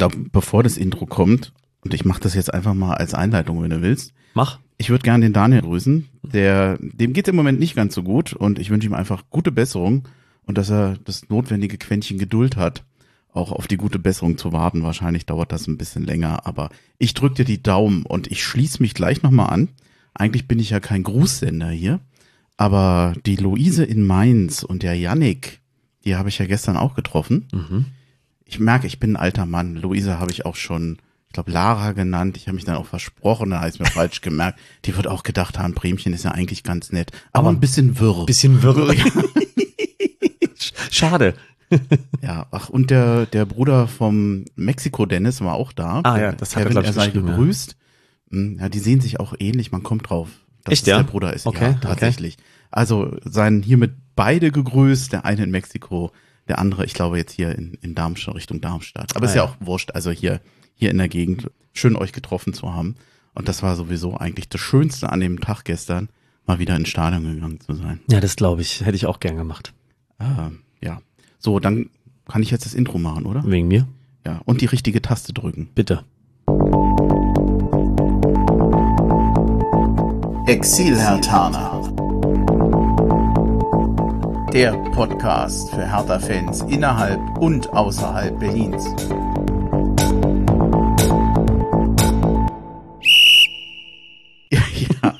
glaube, bevor das Intro kommt, und ich mache das jetzt einfach mal als Einleitung, wenn du willst. Mach. Ich würde gerne den Daniel grüßen. Der, dem geht im Moment nicht ganz so gut und ich wünsche ihm einfach gute Besserung und dass er das notwendige Quäntchen Geduld hat, auch auf die gute Besserung zu warten. Wahrscheinlich dauert das ein bisschen länger, aber ich drücke dir die Daumen und ich schließe mich gleich nochmal an. Eigentlich bin ich ja kein Grußsender hier, aber die Luise in Mainz und der Yannick, die habe ich ja gestern auch getroffen. Mhm. Ich merke, ich bin ein alter Mann. Luise habe ich auch schon, ich glaube, Lara genannt. Ich habe mich dann auch versprochen, da habe ich mir falsch gemerkt. Die wird auch gedacht haben, Bremchen ist ja eigentlich ganz nett, aber, Aber ein bisschen wirr. Bisschen wirr. Schade. Ja, ach, und der, der Bruder vom Mexiko Dennis war auch da. Ah ja, das hat er, Kevin, ich, er sei geschrieben, ja. gegrüßt. Hm, Ja, die sehen sich auch ähnlich, man kommt drauf. Dass Echt, es ja? der Bruder ist. Okay, ja, okay. tatsächlich. Also seien hiermit beide gegrüßt, der eine in Mexiko, der andere, ich glaube, jetzt hier in, in Darmstadt, Richtung Darmstadt. Aber Ah, ist ja ja. auch wurscht, also hier, hier in der Gegend. Schön euch getroffen zu haben. Und das war sowieso eigentlich das Schönste an dem Tag gestern, mal wieder ins Stadion gegangen zu sein. Ja, das glaube ich. Hätte ich auch gern gemacht. Ah, ja. So, dann kann ich jetzt das Intro machen, oder? Wegen mir? Ja. Und die richtige Taste drücken. Bitte. Exil-Hertaner. Der Podcast für Hertha-Fans innerhalb und außerhalb Berlins. Ja,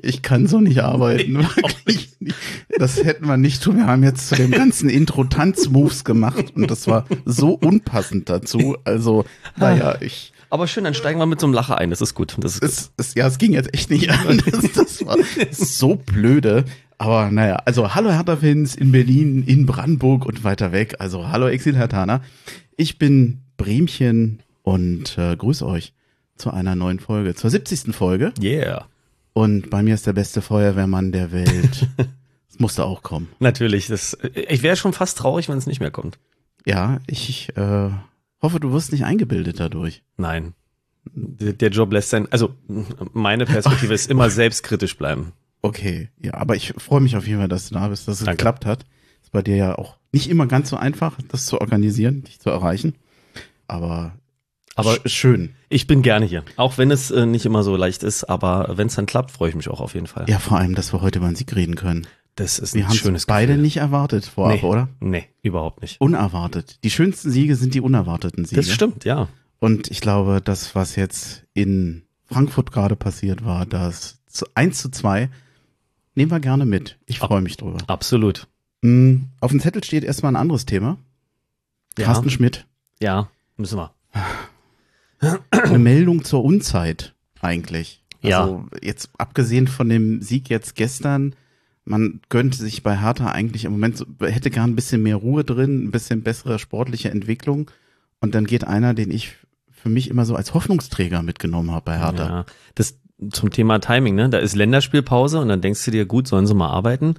ich kann so nicht arbeiten. Wirklich nicht. Das hätten wir nicht tun. Wir haben jetzt zu dem ganzen Intro Tanzmoves gemacht und das war so unpassend dazu. Also, naja, ich, Aber schön, dann steigen wir mit so einem Lacher ein. Das ist gut. Das ist gut. es, es, ja, es ging jetzt echt nicht an. Das, das war so blöde. Aber naja, also hallo Hertha-Fans in Berlin, in Brandenburg und weiter weg. Also hallo Exil-Hertaner. Ich bin Bremchen und äh, grüße euch zu einer neuen Folge, zur 70. Folge. Yeah. Und bei mir ist der beste Feuerwehrmann der Welt. Das musste auch kommen. Natürlich. Das, ich wäre schon fast traurig, wenn es nicht mehr kommt. Ja, ich äh, hoffe, du wirst nicht eingebildet dadurch. Nein. Der, der Job lässt sein, also meine Perspektive ist immer selbstkritisch bleiben. Okay, ja, aber ich freue mich auf jeden Fall, dass du da bist, dass es Danke. geklappt hat. Ist bei dir ja auch nicht immer ganz so einfach, das zu organisieren, dich zu erreichen. Aber, Aber sch schön. ich bin gerne hier. Auch wenn es äh, nicht immer so leicht ist, aber wenn es dann klappt, freue ich mich auch auf jeden Fall. Ja, vor allem, dass wir heute über den Sieg reden können. Das ist Wir ein haben schönes es beide Gefühl. nicht erwartet vorab, Nee. oder? Nee, überhaupt nicht. Unerwartet. Die schönsten Siege sind die unerwarteten Siege. Das stimmt, ja. Und ich glaube, das, was jetzt in Frankfurt gerade passiert war, das zu 1 zu 2, nehmen wir gerne mit. Ich freue mich drüber. Absolut. Mm, Auf dem Zettel steht erstmal ein anderes Thema. Ja. Carsten Schmidt, Ja, müssen wir. eine Meldung zur Unzeit eigentlich. Ja. Also jetzt abgesehen von dem Sieg jetzt gestern, man gönnt sich bei Hertha eigentlich im Moment, so, hätte gern ein bisschen mehr Ruhe drin, ein bisschen bessere sportliche Entwicklung. Und dann geht einer, den ich für mich immer so als Hoffnungsträger mitgenommen habe bei Hertha. Ja, das zum Thema Timing, ne? Da ist Länderspielpause und dann denkst du dir, gut, sollen sie mal arbeiten.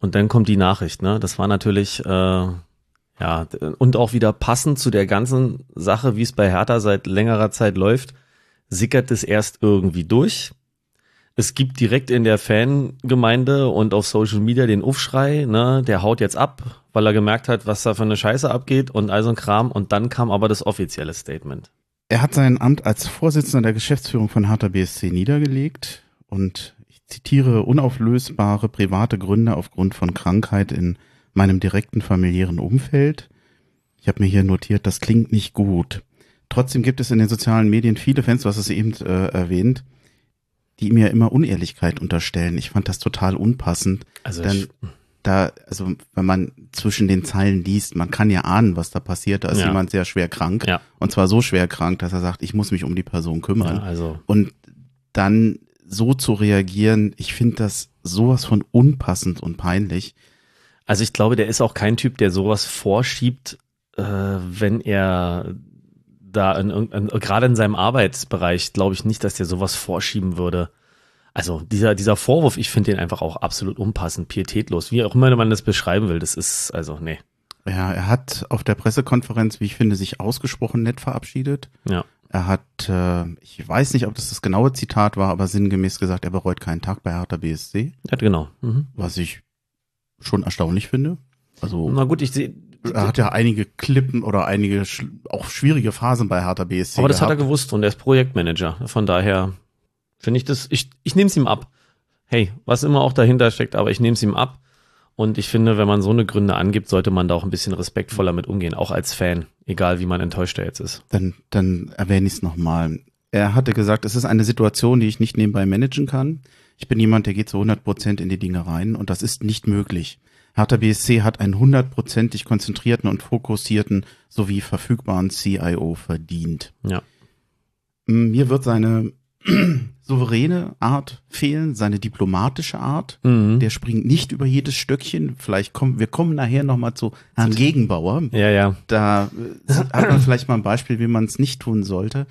Und dann kommt die Nachricht, ne? Das war natürlich, äh, ja, und auch wieder passend zu der ganzen Sache, wie es bei Hertha seit längerer Zeit läuft, sickert es erst irgendwie durch. Es gibt direkt in der Fangemeinde und auf Social Media den Aufschrei, ne, der haut jetzt ab, weil er gemerkt hat, was da für eine Scheiße abgeht und all so ein Kram. Und dann kam aber das offizielle Statement. Er hat sein Amt als Vorsitzender der Geschäftsführung von Hertha BSC niedergelegt und ich zitiere unauflösbare private Gründe aufgrund von Krankheit in meinem direkten familiären Umfeld. Ich habe mir hier notiert, das klingt nicht gut. Trotzdem gibt es in den sozialen Medien viele Fans, du hast es eben äh, erwähnt, die mir immer Unehrlichkeit unterstellen. Ich fand das total unpassend. Also Denn ich, da, also wenn man zwischen den Zeilen liest, man kann ja ahnen, was da passiert. Da ist Ja. jemand sehr schwer krank. Ja. Und zwar so schwer krank, dass er sagt, ich muss mich um die Person kümmern. ja, also Und dann so zu reagieren, ich finde das sowas von unpassend und peinlich. Also ich glaube, der ist auch kein Typ, der sowas vorschiebt, äh, wenn er da in, irgendein- gerade in seinem Arbeitsbereich, glaube ich nicht, dass der sowas vorschieben würde. Also dieser, dieser Vorwurf, ich finde den einfach auch absolut unpassend, pietätlos, wie auch immer man das beschreiben will. Das ist, also, nee. Ja, er hat auf der Pressekonferenz, wie ich finde, sich ausgesprochen nett verabschiedet. Ja. Er hat, äh, ich weiß nicht, ob das das genaue Zitat war, aber sinngemäß gesagt, er bereut keinen Tag bei Hertha BSC, Ja, genau. Mhm. was ich schon erstaunlich finde. Also Na gut, ich sehe, er hat ja einige Klippen oder einige auch schwierige Phasen bei Hertha BSC. Aber das hat er gehabt. gewusst und er ist Projektmanager. Von daher finde ich das, ich, ich nehme es ihm ab. Hey, was immer auch dahinter steckt, aber ich nehme es ihm ab. Und ich finde, wenn man so eine Gründe angibt, sollte man da auch ein bisschen respektvoller mit umgehen, auch als Fan, egal wie man enttäuscht er jetzt ist. Dann, dann erwähne ich es nochmal. Er hatte gesagt, es ist eine Situation, die ich nicht nebenbei managen kann. Ich bin jemand, der geht zu 100 Prozent in die Dinge rein und das ist nicht möglich. Hertha BSC hat einen hundertprozentig konzentrierten und fokussierten sowie verfügbaren CIO verdient. Ja. Mir wird seine souveräne Art fehlen, seine diplomatische Art. Mhm. Der springt nicht über jedes Stöckchen. Vielleicht kommen, wir kommen nachher nochmal zu Herrn Gegenbauer. Ja, ja. Da äh, hat man vielleicht mal ein Beispiel, wie man es nicht tun sollte.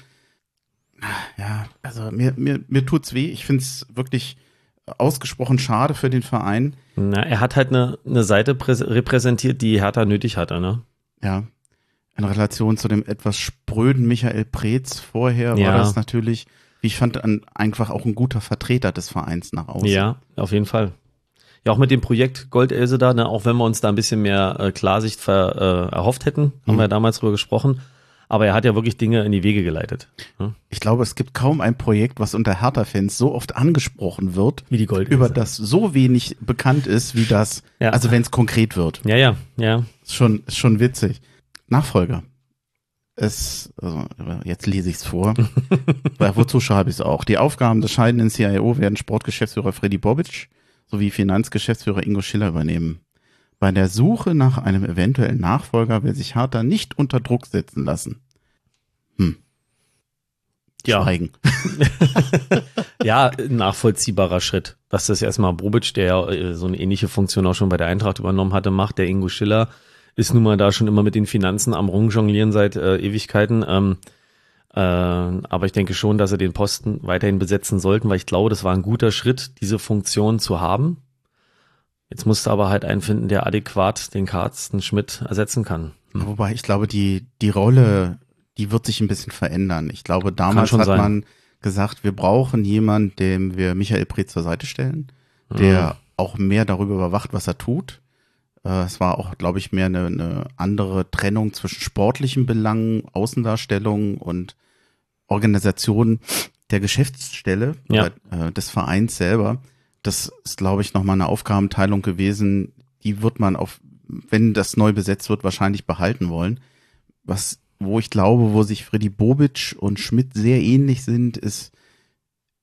Ja, also mir, mir, mir tut's weh. Ich find's wirklich ausgesprochen schade für den Verein. Na, er hat halt eine, eine Seite präs- repräsentiert, die Hertha nötig hatte, ne? Ja. In Relation zu dem etwas spröden Michael Preetz vorher Ja. war das natürlich, wie ich fand, ein, einfach auch ein guter Vertreter des Vereins nach außen. Ja, auf jeden Fall. Ja, auch mit dem Projekt Goldelse da, ne, auch wenn wir uns da ein bisschen mehr äh, Klarsicht ver, äh, erhofft hätten, haben Mhm. wir ja damals drüber gesprochen. Aber er hat ja wirklich Dinge in die Wege geleitet. Ne? Ich glaube, es gibt kaum ein Projekt, was unter Hertha-Fans so oft angesprochen wird, Wie die Goldelse. über das so wenig bekannt ist, wie das, Ja. also wenn es konkret wird. Ja, ja, ja. Ist schon, ist schon witzig. Nachfolger. Es, also, jetzt lese ich es vor. Weil wozu schreibe ich es auch? Die Aufgaben des scheidenden CIO werden Sportgeschäftsführer Freddy Bobic sowie Finanzgeschäftsführer Ingo Schiller übernehmen. Bei der Suche nach einem eventuellen Nachfolger will sich Hertha nicht unter Druck setzen lassen. Hm. Ja. Schweigen. Ja, ein nachvollziehbarer Schritt. Dass das erstmal Bobic, der ja äh, so eine ähnliche Funktion auch schon bei der Eintracht übernommen hatte, macht. Der Ingo Schiller ist nun mal da schon immer mit den Finanzen am Rumjonglieren seit äh, Ewigkeiten. Ähm, äh, aber ich denke schon, dass er den Posten weiterhin besetzen sollten, weil ich glaube, das war ein guter Schritt, diese Funktion zu haben. Jetzt musste aber halt einen finden, der adäquat den Carsten Schmidt ersetzen kann. Hm. Wobei ich glaube, die, die Rolle, die wird sich ein bisschen verändern. Ich glaube, damals hat sein. man gesagt, wir brauchen jemanden, dem wir Michael Preetz zur Seite stellen, der auch mehr darüber überwacht, was er tut. Äh, Es war auch, glaube ich, mehr eine, eine andere Trennung zwischen sportlichen Belangen, Außendarstellung und Organisation der Geschäftsstelle Ja. oder, äh, des Vereins selber. Das ist, glaube ich, nochmal eine Aufgabenteilung gewesen, die wird man auf, wenn das neu besetzt wird, wahrscheinlich behalten wollen. Was, wo ich glaube, wo sich Freddy Bobic und Schmidt sehr ähnlich sind, ist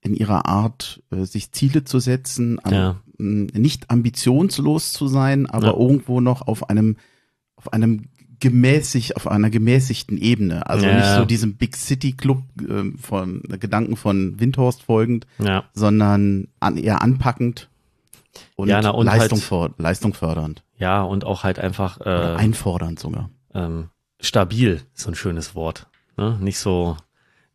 in ihrer Art, äh, sich Ziele zu setzen, am- Ja. Nicht ambitionslos zu sein, aber Ja. irgendwo noch auf einem, auf einem gemäßig, auf einer gemäßigten Ebene. Also Ja. nicht so diesem Big City Club äh, von Gedanken von Windhorst folgend, Ja. sondern an, eher anpackend und, Ja, na, und Leistung, halt- Leistung fördernd. Ja, und auch halt einfach äh, einfordernd sogar. ähm, stabil, ist so ein schönes Wort. Ne? Nicht so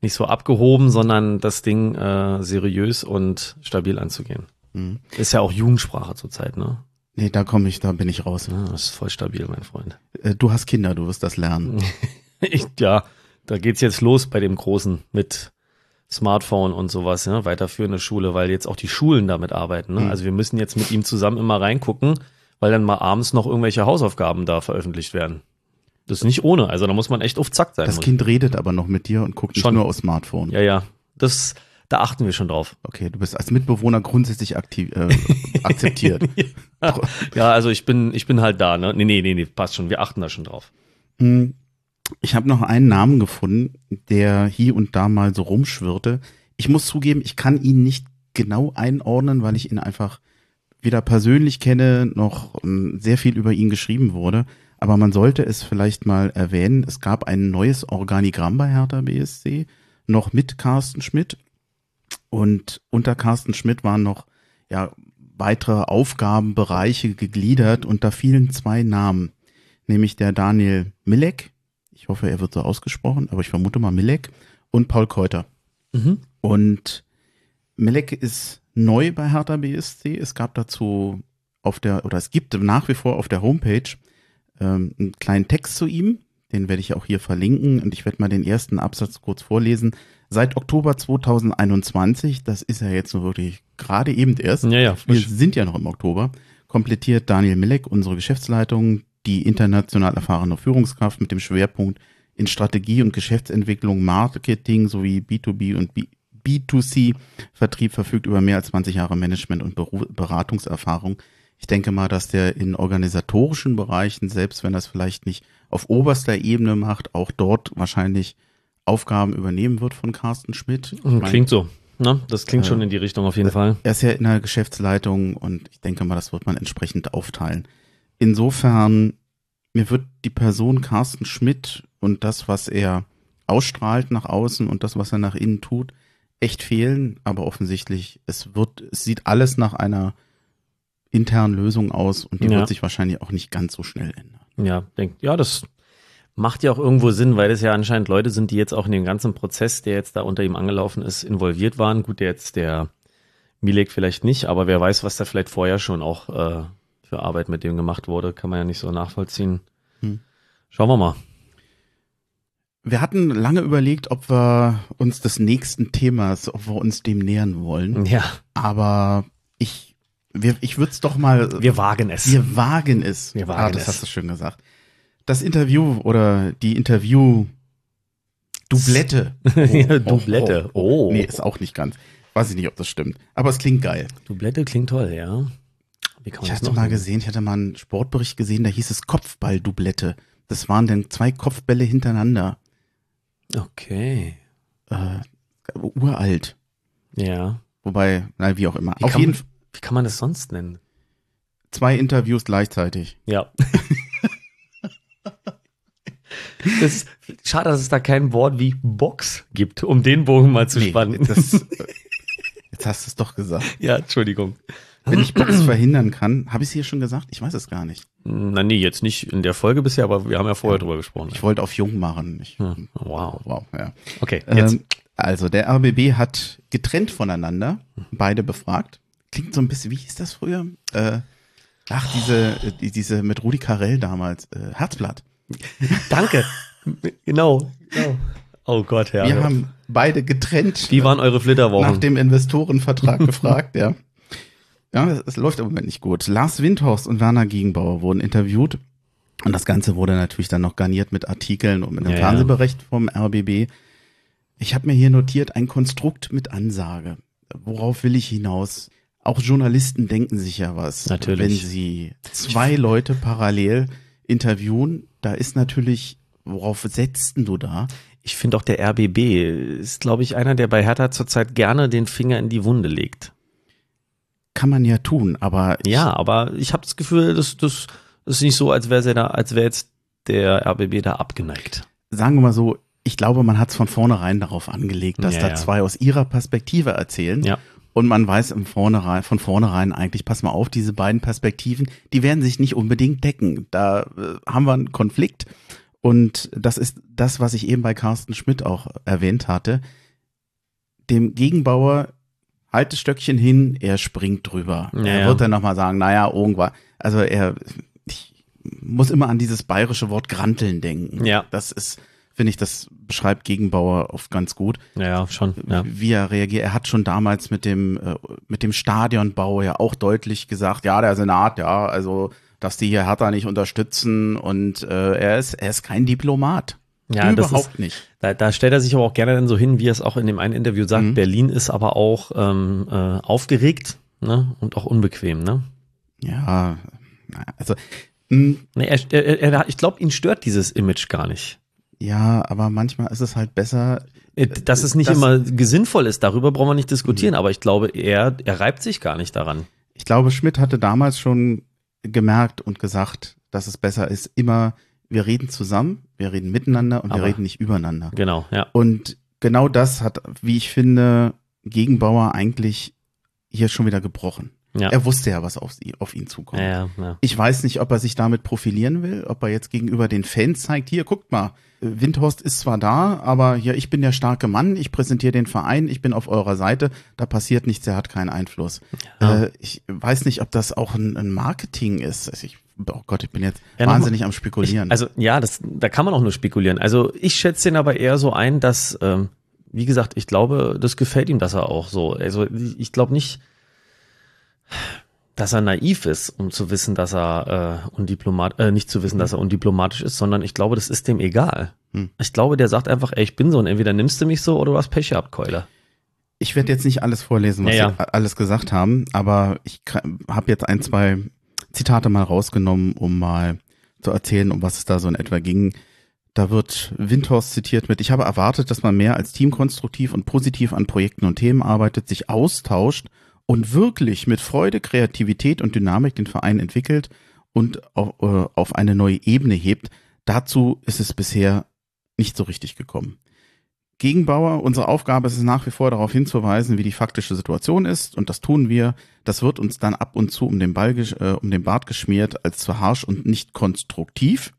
nicht so abgehoben, sondern das Ding äh, seriös und stabil anzugehen. Mhm. Ist ja auch Jugendsprache zurzeit, ne? Nee, da komme ich, da bin ich raus. Ja, das ist voll stabil, mein Freund. Äh, Du hast Kinder, du wirst das lernen. Ich, ja, da geht's jetzt los bei dem Großen mit Smartphone und sowas, ja, weiterführende Schule, weil jetzt auch die Schulen damit arbeiten. Ne? Mhm. Also wir müssen jetzt mit ihm zusammen immer reingucken, weil dann mal abends noch irgendwelche Hausaufgaben da veröffentlicht werden. Das ist nicht ohne, also da muss man echt auf Zack sein. Das muss. Kind redet aber noch mit dir und guckt nicht Schon. nur aufs Smartphone. Ja, ja, das, da achten wir schon drauf. Okay, du bist als Mitbewohner grundsätzlich aktiv, äh, akzeptiert. Ja, also ich bin, ich bin halt da, ne? Nee, nee, nee, nee, passt schon, wir achten da schon drauf. Hm, Ich habe noch einen Namen gefunden, der hier und da mal so rumschwirrte. Ich muss zugeben, ich kann ihn nicht genau einordnen, weil ich ihn einfach weder persönlich kenne, noch ähm, sehr viel über ihn geschrieben wurde. Aber man sollte es vielleicht mal erwähnen. Es gab ein neues Organigramm bei Hertha BSC, noch mit Carsten Schmidt. Und unter Carsten Schmidt waren noch ja, weitere Aufgabenbereiche gegliedert und da fielen zwei Namen, nämlich der Daniel Milek, ich hoffe, er wird so ausgesprochen, aber ich vermute mal Milek, und Paul Keuter. Mhm. Und Milek ist neu bei Hertha BSC. Es gab dazu auf der, oder es gibt nach wie vor auf der Homepage ähm, einen kleinen Text zu ihm. Den werde ich auch hier verlinken und ich werde mal den ersten Absatz kurz vorlesen. Seit Oktober 2021, das ist ja jetzt nur wirklich gerade eben erst, Ja, ja, wir sind ja noch im Oktober, komplettiert Daniel Milek unsere Geschäftsleitung. die international erfahrene Führungskraft mit dem Schwerpunkt in Strategie und Geschäftsentwicklung, Marketing sowie B2B und B B2C Vertrieb verfügt über mehr als 20 Jahre Management und Beratungserfahrung. Ich denke mal, dass der in organisatorischen Bereichen, selbst wenn es vielleicht nicht auf oberster Ebene macht, auch dort wahrscheinlich Aufgaben übernehmen wird von Carsten Schmidt. Ich mein, Klingt so. Ne? Das klingt Äh, schon in die Richtung auf jeden Fall. er ist ja in der Geschäftsleitung und ich denke mal, das wird man entsprechend aufteilen. Insofern, mir wird die Person Carsten Schmidt und das, was er ausstrahlt nach außen und das, was er nach innen tut, echt fehlen. Aber offensichtlich, es wird, es sieht alles nach einer internen Lösung aus und die Ja. wird sich wahrscheinlich auch nicht ganz so schnell ändern. Ja, denk, ja, das macht ja auch irgendwo Sinn, weil es ja anscheinend Leute sind, die jetzt auch in dem ganzen Prozess, der jetzt da unter ihm angelaufen ist, involviert waren. Gut, der jetzt der Milek vielleicht nicht, aber wer weiß, was da vielleicht vorher schon auch äh, für Arbeit mit dem gemacht wurde, kann man ja nicht so nachvollziehen. Hm. Schauen wir mal. Wir hatten lange überlegt, ob wir uns des nächsten Themas, ob wir uns dem nähern wollen. Ja, Aber ich, wir, ich würde es doch mal wir wagen es. Wir wagen es. Wir wagen ah, das es. hast du schön gesagt. Das Interview oder die Interview Doublette. Ja, Doublette. Oh. Nee, ist auch nicht ganz. Weiß ich nicht, ob das stimmt. Aber es klingt geil. Doublette klingt toll, ja. Wie kann man Ich hatte mal nennen? gesehen, ich hatte mal einen Sportbericht gesehen, da hieß es Kopfball-Doublette. Das waren dann zwei Kopfbälle hintereinander. Okay. Äh, uralt. Ja. Wobei, na, wie auch immer. Wie Auf jeden Fall Wie kann man das sonst nennen? zwei Interviews gleichzeitig. Ja. Das schade, dass es da kein Wort wie Box gibt, um den Bogen mal zu spannen. das, jetzt hast du es doch gesagt. ja, Entschuldigung. Wenn ich Box verhindern kann, habe ich es hier schon gesagt? Ich weiß es gar nicht. Na nee, jetzt nicht in der Folge bisher, aber wir haben ja vorher drüber gesprochen. Ich wollte auf jung machen. Ich, Hm, Wow. Wow, ja. Okay, jetzt. Ähm, also der RBB hat getrennt voneinander beide befragt. Klingt so ein bisschen, wie hieß das früher? Äh, ach, diese, äh, die- diese mit Rudi Carell damals, äh, Herzblatt. Danke. genau. genau. Oh Gott, ja. Wir haben beide getrennt Wie waren eure nach Flitterwochen? dem Investorenvertrag gefragt, ja. Ja, es, es läuft im Moment nicht gut. Lars Windhorst und Werner Gegenbauer wurden interviewt. Und das Ganze wurde natürlich dann noch garniert mit Artikeln und mit einem Ja, ja. Fernsehbericht vom RBB. Ich habe mir hier notiert, ein Konstrukt mit Ansage. Worauf will ich hinaus? Auch Journalisten denken sich ja was. Natürlich. Wenn sie zwei Leute parallel interviewen, da ist natürlich, worauf setzt denn du da? Ich finde auch der RBB ist, glaube ich, einer, der bei Hertha zurzeit gerne den Finger in die Wunde legt. Kann man ja tun, aber Ja, aber ich habe das Gefühl, das, das ist nicht so, als wäre da, als wäre jetzt der RBB da abgeneigt. sagen wir mal so, ich glaube, man hat es von vornherein darauf angelegt, dass Ja, da ja. zwei aus ihrer Perspektive erzählen. Ja. Und man weiß im vornherein, von vornherein eigentlich, pass mal auf, diese beiden Perspektiven, die werden sich nicht unbedingt decken. Da äh, haben wir einen Konflikt. Und das ist das, was ich eben bei Carsten Schmidt auch erwähnt hatte. Dem Gegenbauer halt das Stöckchen hin, er springt drüber. Ja, er wird dann nochmal sagen, naja, irgendwann, also er, ich muss immer an dieses bayerische Wort Granteln denken. Ja. Das ist, finde ich, das beschreibt Gegenbauer oft ganz gut Ja, schon. Ja. wie er reagiert. Er hat schon damals mit dem, äh, mit dem Stadionbau ja auch deutlich gesagt, ja, der Senat, ja, also, dass die hier Hertha nicht unterstützen und äh, er ist, er ist kein Diplomat. Ja, das Überhaupt ist, nicht. Da, da stellt er sich aber auch gerne dann so hin, wie er es auch in dem einen Interview sagt. Mhm. Berlin ist aber auch ähm, äh, aufgeregt ne? und auch unbequem. Ne? Ja, also, mh, Nee, er, er, er, ich glaube, ihn stört dieses Image gar nicht. Ja, aber manchmal ist es halt besser, Äh, Dass es nicht das- immer sinnvoll ist, darüber brauchen wir nicht diskutieren, aber ich glaube, er, er reibt sich gar nicht daran. ich glaube, Schmidt hatte damals schon gemerkt und gesagt, dass es besser ist, immer, wir reden zusammen, wir reden miteinander und wir Aber- reden nicht übereinander. Genau, ja. Und genau das hat, wie ich finde, Gegenbauer eigentlich hier schon wieder gebrochen. Ja. Er wusste ja, was auf, sie, auf ihn zukommt. Ja, ja. Ich weiß nicht, ob er sich damit profilieren will, ob er jetzt gegenüber den Fans zeigt, hier, guckt mal, Windhorst ist zwar da, aber hier, ich bin der starke Mann, ich präsentiere den Verein, ich bin auf eurer Seite, da passiert nichts, er hat keinen Einfluss. Äh, ich weiß nicht, ob das auch ein, ein Marketing ist. Also ich, oh Gott, ich bin jetzt wahnsinnig am Spekulieren. Ich, also ja, das, da kann man auch nur spekulieren. Also ich schätze den aber eher so ein, dass, ähm, wie gesagt, ich glaube, das gefällt ihm, dass er auch so. Also ich glaube nicht, dass er naiv ist, um zu wissen, dass er äh, undiplomat, äh, nicht zu wissen, dass er undiplomatisch ist, sondern ich glaube, das ist dem egal. Hm. Ich glaube, der sagt einfach, ey, ich bin so und entweder nimmst du mich so oder du hast Pech gehabt, Keule. Ich werde jetzt nicht alles vorlesen, was Ja, ja. Sie alles gesagt haben, aber ich habe jetzt ein, zwei Zitate mal rausgenommen, um mal zu erzählen, um was es da so in etwa ging. Da wird Windhorst zitiert mit, ich habe erwartet, dass man mehr als Team konstruktiv und positiv an Projekten und Themen arbeitet, sich austauscht und wirklich mit Freude, Kreativität und Dynamik den Verein entwickelt und auf, äh, auf eine neue Ebene hebt. Dazu ist es bisher nicht so richtig gekommen. Gegenbauer, unsere Aufgabe ist es nach wie vor darauf hinzuweisen, wie die faktische Situation ist und das tun wir. Das wird uns dann ab und zu um den, Ball, äh, um den Bart geschmiert als zu harsch und nicht konstruktiv.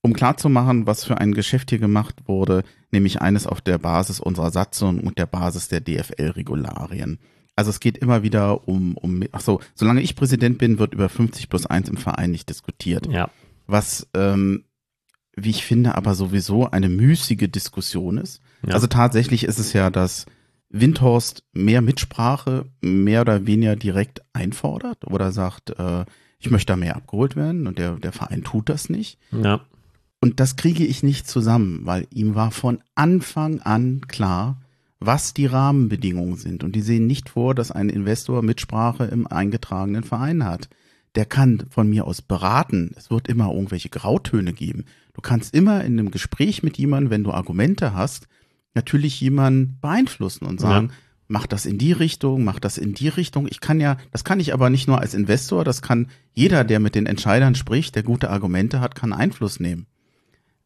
Um klarzumachen, was für ein Geschäft hier gemacht wurde, nämlich eines auf der Basis unserer Satzung und der Basis der DFL-Regularien. Also es geht immer wieder um, um, ach so, solange ich Präsident bin, wird über 50 plus 1 im Verein nicht diskutiert Ja. was, ähm, wie ich finde, aber sowieso eine müßige Diskussion ist. Ja. Also tatsächlich ist es ja, dass Windhorst mehr Mitsprache mehr oder weniger direkt einfordert oder sagt, äh, ich möchte da mehr abgeholt werden und der, der Verein tut das nicht. Ja. Und das kriege ich nicht zusammen, weil ihm war von Anfang an klar, was die Rahmenbedingungen sind. Und die sehen nicht vor, dass ein Investor Mitsprache im eingetragenen Verein hat. Der kann von mir aus beraten. Es wird immer irgendwelche Grautöne geben. Du kannst immer in einem Gespräch mit jemandem, wenn du Argumente hast, natürlich jemanden beeinflussen und sagen, Ja. mach das in die Richtung, mach das in die Richtung. Ich kann ja, das kann ich aber nicht nur als Investor, das kann jeder, der mit den Entscheidern spricht, der gute Argumente hat, kann Einfluss nehmen.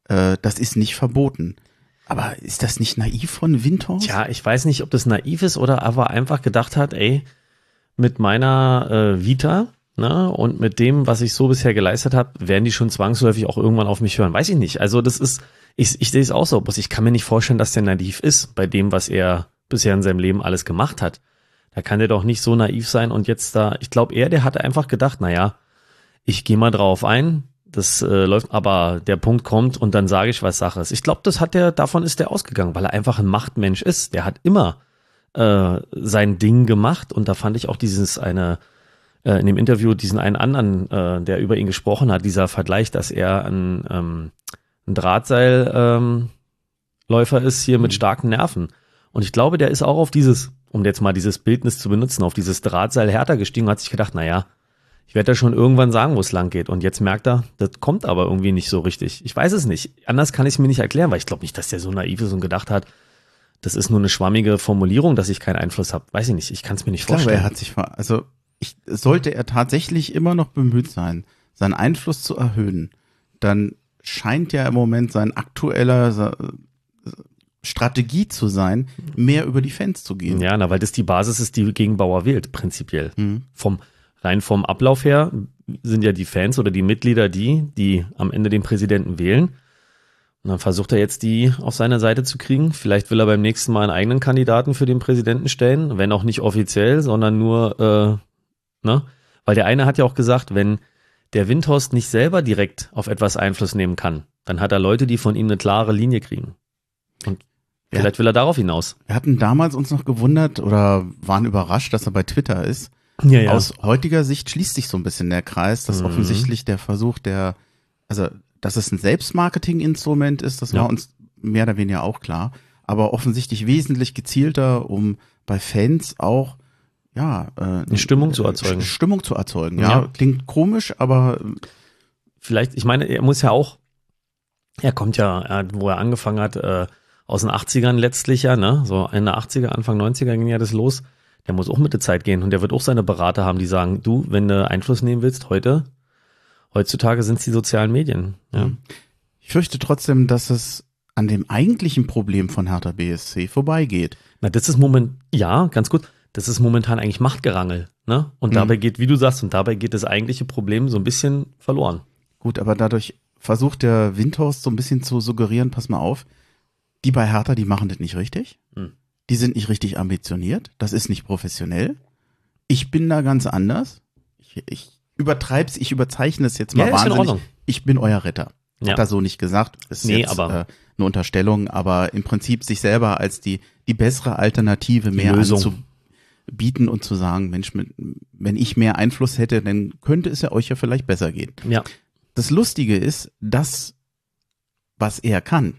Äh, das ist nicht verboten. Aber ist das nicht naiv von Windhorst? Tja, ich weiß nicht, ob das naiv ist oder aber einfach gedacht hat, ey, mit meiner äh, Vita ne, und mit dem, was ich so bisher geleistet habe, werden die schon zwangsläufig auch irgendwann auf mich hören. Weiß ich nicht. Also das ist, ich, ich sehe es auch so, bloß ich kann mir nicht vorstellen, dass der naiv ist bei dem, was er bisher in seinem Leben alles gemacht hat. Da kann der doch nicht so naiv sein und jetzt da, ich glaube, er, der hatte einfach gedacht, na ja, ich gehe mal drauf ein, das äh, läuft, aber der Punkt kommt und dann sage ich, was Sache ist. Ich glaube, das hat der, davon ist der ausgegangen, weil er einfach ein Machtmensch ist. Der hat immer äh, sein Ding gemacht und da fand ich auch dieses eine äh, in dem Interview diesen einen anderen, äh, der über ihn gesprochen hat, dieser Vergleich, dass er ein, ähm, ein Drahtseil ähm, ist hier mit starken Nerven. Und ich glaube, der ist auch auf dieses, um jetzt mal dieses Bildnis zu benutzen, auf dieses Drahtseil härter gestiegen und hat sich gedacht, na ja, ich werde ja schon irgendwann sagen, wo es lang geht. Und jetzt merkt er, das kommt aber irgendwie nicht so richtig. Ich weiß es nicht. Anders kann ich es mir nicht erklären, weil ich glaube nicht, dass der so naiv ist und gedacht hat, das ist nur eine schwammige Formulierung, dass ich keinen Einfluss habe. Weiß ich nicht. Ich kann es mir nicht Ich glaube, vorstellen. er hat sich, ver- also ich, sollte er tatsächlich immer noch bemüht sein, seinen Einfluss zu erhöhen, dann scheint ja im Moment sein aktueller Strategie zu sein, mehr über die Fans zu gehen. ja, na, weil das die Basis ist, die gegen Bauer wählt, prinzipiell. Mhm. Vom rein vom Ablauf her sind ja die Fans oder die Mitglieder die, die am Ende den Präsidenten wählen. Und dann versucht er jetzt die auf seine Seite zu kriegen. Vielleicht will er beim nächsten Mal einen eigenen Kandidaten für den Präsidenten stellen, wenn auch nicht offiziell, sondern nur, äh, ne? Weil der eine hat ja auch gesagt, wenn der Windhorst nicht selber direkt auf etwas Einfluss nehmen kann, dann hat er Leute, die von ihm eine klare Linie kriegen. Und Ja. vielleicht will er darauf hinaus. Wir hatten damals uns noch gewundert oder waren überrascht, dass er bei Twitter ist. Ja, Aus heutiger Sicht schließt sich so ein bisschen der Kreis, dass Mhm. offensichtlich der Versuch der, also, dass es ein Selbstmarketing-Instrument ist, das Ja. war uns mehr oder weniger auch klar, aber offensichtlich wesentlich gezielter, um bei Fans auch, ja, äh, Eine Stimmung zu erzeugen. Stimmung zu erzeugen, ja. Ja. Klingt komisch, aber vielleicht, ich meine, er muss ja auch, er kommt ja, er, wo er angefangen hat, äh, aus den 80ern letztlich ja, ne? So Ende 80er, Anfang 90er ging ja das los. Der muss auch mit der Zeit gehen und der wird auch seine Berater haben, die sagen, du, wenn du Einfluss nehmen willst, heute, heutzutage sind es die sozialen Medien. Ja. ich fürchte trotzdem, dass es an dem eigentlichen Problem von Hertha BSC vorbeigeht. Na, das ist moment, ja, ganz gut. Das ist momentan eigentlich Machtgerangel, ne? Und Mhm. dabei geht, wie du sagst, und dabei geht das eigentliche Problem so ein bisschen verloren. Gut, aber dadurch versucht der Windhorst so ein bisschen zu suggerieren, pass mal auf, die bei Hertha, die machen das nicht richtig. Hm. Die sind nicht richtig ambitioniert. Das ist nicht professionell. Ich bin da ganz anders. Ich, ich übertreib's, ich überzeichne es jetzt mal Ja, wahnsinnig. Ich bin euer Retter. Ja. Hat er so nicht gesagt. Ist Nee, jetzt aber- äh, eine Unterstellung, aber im Prinzip sich selber als die, die bessere Alternative mehr Lösung. anzu, bieten und zu sagen, Mensch, wenn ich mehr Einfluss hätte, dann könnte es ja euch ja vielleicht besser gehen. Ja. Das Lustige ist, das, was er kann,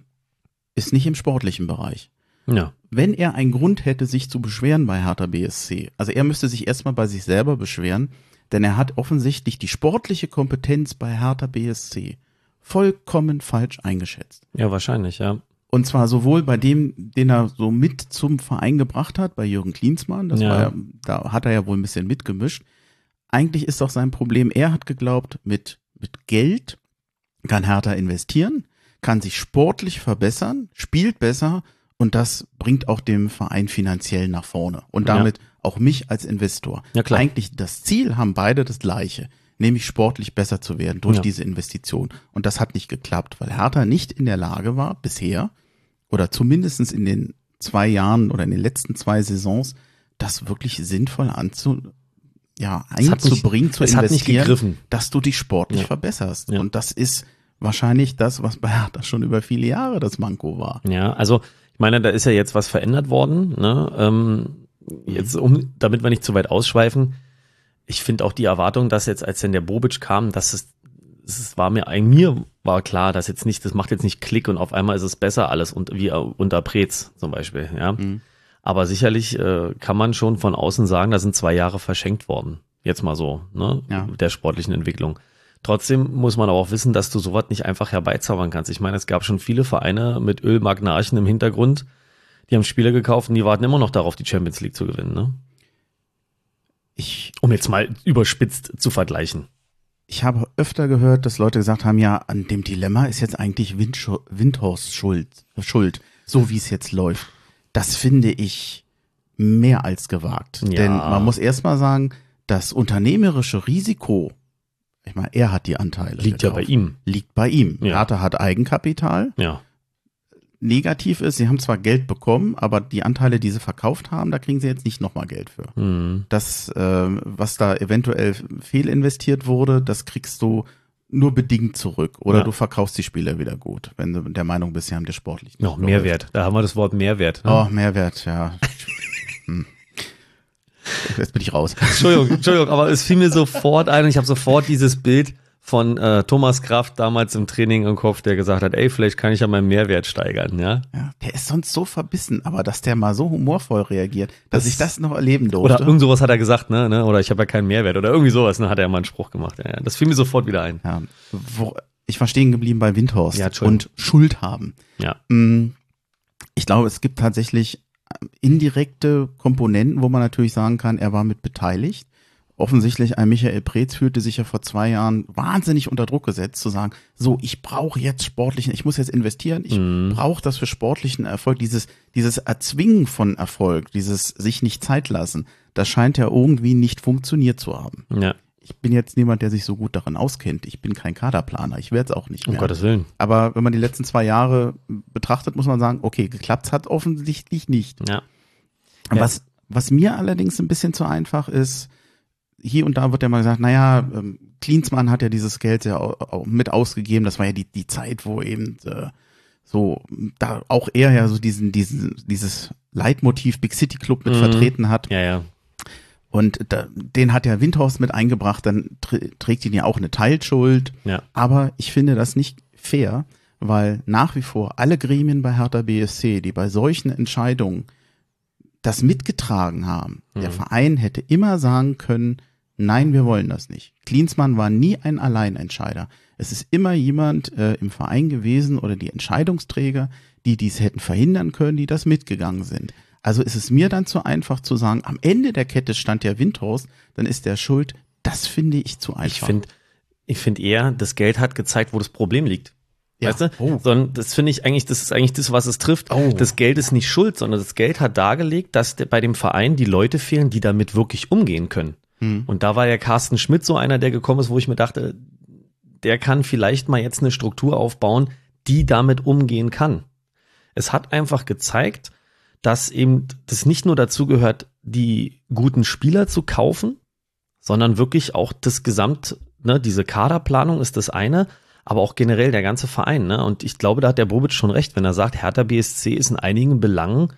ist nicht im sportlichen Bereich. Ja. Wenn er einen Grund hätte, sich zu beschweren bei Hertha BSC, also er müsste sich erstmal bei sich selber beschweren, denn er hat offensichtlich die sportliche Kompetenz bei Hertha BSC vollkommen falsch eingeschätzt. Ja, wahrscheinlich, ja. Und zwar sowohl bei dem, den er so mit zum Verein gebracht hat, bei Jürgen Klinsmann, das Ja. war ja, da hat er ja wohl ein bisschen mitgemischt. Eigentlich ist doch sein Problem, er hat geglaubt, mit, mit Geld kann Hertha investieren, kann sich sportlich verbessern, spielt besser und das bringt auch dem Verein finanziell nach vorne und Ja. damit auch mich als Investor. Ja, klar. Eigentlich das Ziel haben beide das gleiche, nämlich sportlich besser zu werden durch Ja. diese Investition. Und das hat nicht geklappt, weil Hertha nicht in der Lage war, bisher, oder zumindestens in den zwei Jahren oder in den letzten zwei Saisons, das wirklich sinnvoll anzu, ja, einzubringen, zu investieren, dass du dich sportlich Ja. verbesserst. Ja. Und das ist wahrscheinlich das, was bei Hertha schon über viele Jahre das Manko war. Ja, also ich meine, da ist ja jetzt was verändert worden. Ne? Ähm, jetzt, um, damit wir nicht zu weit ausschweifen, ich finde auch die Erwartung, dass jetzt, als denn der Bobic kam, dass es, es war mir, mir war klar, dass jetzt nicht, das macht jetzt nicht Klick und auf einmal ist es besser alles und wie unter Prez zum Beispiel, ja. Mhm. Aber sicherlich äh, kann man schon von außen sagen, da sind zwei Jahre verschenkt worden. Jetzt mal so, ne? Ja. Der sportlichen Entwicklung. Trotzdem muss man aber auch wissen, dass du sowas nicht einfach herbeizaubern kannst. Ich meine, es gab schon viele Vereine mit Ölmagnarchen im Hintergrund, die haben Spieler gekauft und die warten immer noch darauf, die Champions League zu gewinnen, ne? Ich, Um jetzt mal überspitzt zu vergleichen. ich habe öfter gehört, dass Leute gesagt haben, ja, an dem Dilemma ist jetzt eigentlich Windhorst schuld, schuld, so wie es jetzt läuft. Das finde ich mehr als gewagt. Ja. Denn man muss erstmal sagen, das unternehmerische Risiko, ich meine, er hat die Anteile. Liegt ja bei ihm. Liegt bei ihm. Ja. Hertha hat Eigenkapital. Ja. Negativ ist, sie haben zwar Geld bekommen, aber die Anteile, die sie verkauft haben, da kriegen sie jetzt nicht nochmal Geld für. Mhm. Das, äh, was da eventuell fehlinvestiert wurde, das kriegst du nur bedingt zurück. Oder Ja. du verkaufst die Spieler wieder gut, wenn du der Meinung bist, sie haben dir sportlich nicht Noch. Mehrwert. Da haben wir das Wort Mehrwert. Ne? Oh, Mehrwert, ja. hm. Jetzt bin ich raus. Entschuldigung, Entschuldigung, aber es fiel mir sofort ein und ich habe sofort dieses Bild von äh, Thomas Kraft damals im Training im Kopf, der gesagt hat, ey, vielleicht kann ich ja meinen Mehrwert steigern, ja? Ja, der ist sonst so verbissen, aber dass der mal so humorvoll reagiert, dass Das- ich das noch erleben durfte. Oder irgend sowas hat er gesagt, ne? ne? Oder ich habe ja keinen Mehrwert oder irgendwie sowas, ne? Hat er mal einen Spruch gemacht. Ja, ja. Das fiel mir sofort wieder ein. ja, wo, ich war stehen geblieben bei Windhorst Ja, und Schuld haben. Ja. Mm, Ich glaube, es gibt tatsächlich indirekte Komponenten, wo man natürlich sagen kann, er war mit beteiligt. Offensichtlich ein Michael Preetz fühlte sich ja vor zwei Jahren wahnsinnig unter Druck gesetzt, zu sagen, so, ich brauche jetzt sportlichen, ich muss jetzt investieren, ich Mhm. brauche das für sportlichen Erfolg, dieses, dieses Erzwingen von Erfolg, dieses sich nicht Zeit lassen, das scheint ja irgendwie nicht funktioniert zu haben. Ja, Ich bin jetzt niemand, der sich so gut darin auskennt. Ich bin kein Kaderplaner, ich werde es auch nicht um mehr. Gottes Willen. Aber wenn man die letzten zwei Jahre betrachtet, muss man sagen, okay, geklappt hat offensichtlich nicht. Ja. Ja. Was, was mir allerdings ein bisschen zu einfach ist, hier und da wird ja mal gesagt, naja, ähm, Klinsmann hat ja dieses Geld ja au- au- mit ausgegeben. Das war ja die, die Zeit, wo eben äh, so da auch er ja so diesen, diesen, dieses Leitmotiv Big City Club mit Mhm. vertreten hat. Ja, ja. Und da, den hat ja Windhorst mit eingebracht, dann tr trägt ihn ja auch eine Teilschuld. Ja. Aber ich finde das nicht fair, weil nach wie vor alle Gremien bei Hertha BSC, die bei solchen Entscheidungen das mitgetragen haben, der Mhm. Verein hätte immer sagen können, nein, wir wollen das nicht. Klinsmann war nie ein Alleinentscheider. Es ist immer jemand äh, im Verein gewesen oder die Entscheidungsträger, die dies hätten verhindern können, die das mitgegangen sind. Also ist es mir dann zu einfach zu sagen, am Ende der Kette stand der Windhorst, dann ist der schuld. Das finde ich zu einfach. Ich finde ich finde eher, das Geld hat gezeigt, wo das Problem liegt. Ja. Weißt du? Oh. Sondern das finde ich eigentlich, das ist eigentlich das, was es trifft. Oh. Das Geld ist nicht schuld, sondern das Geld hat dargelegt, dass bei dem Verein die Leute fehlen, die damit wirklich umgehen können. Hm. Und da war ja Carsten Schmidt so einer, der gekommen ist, wo ich mir dachte, der kann vielleicht mal jetzt eine Struktur aufbauen, die damit umgehen kann. Es hat einfach gezeigt, dass eben das nicht nur dazu gehört, die guten Spieler zu kaufen, sondern wirklich auch das Gesamt, ne, diese Kaderplanung ist das eine, aber auch generell der ganze Verein. Ne? Und ich glaube, da hat der Bobic schon recht, wenn er sagt, Hertha BSC ist in einigen Belangen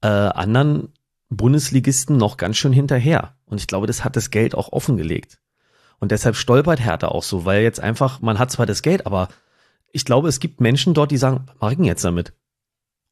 äh, anderen Bundesligisten noch ganz schön hinterher. Und ich glaube, das hat das Geld auch offengelegt. Und deshalb stolpert Hertha auch so, weil jetzt einfach, man hat zwar das Geld, aber ich glaube, es gibt Menschen dort, die sagen, was mache ich denn jetzt damit?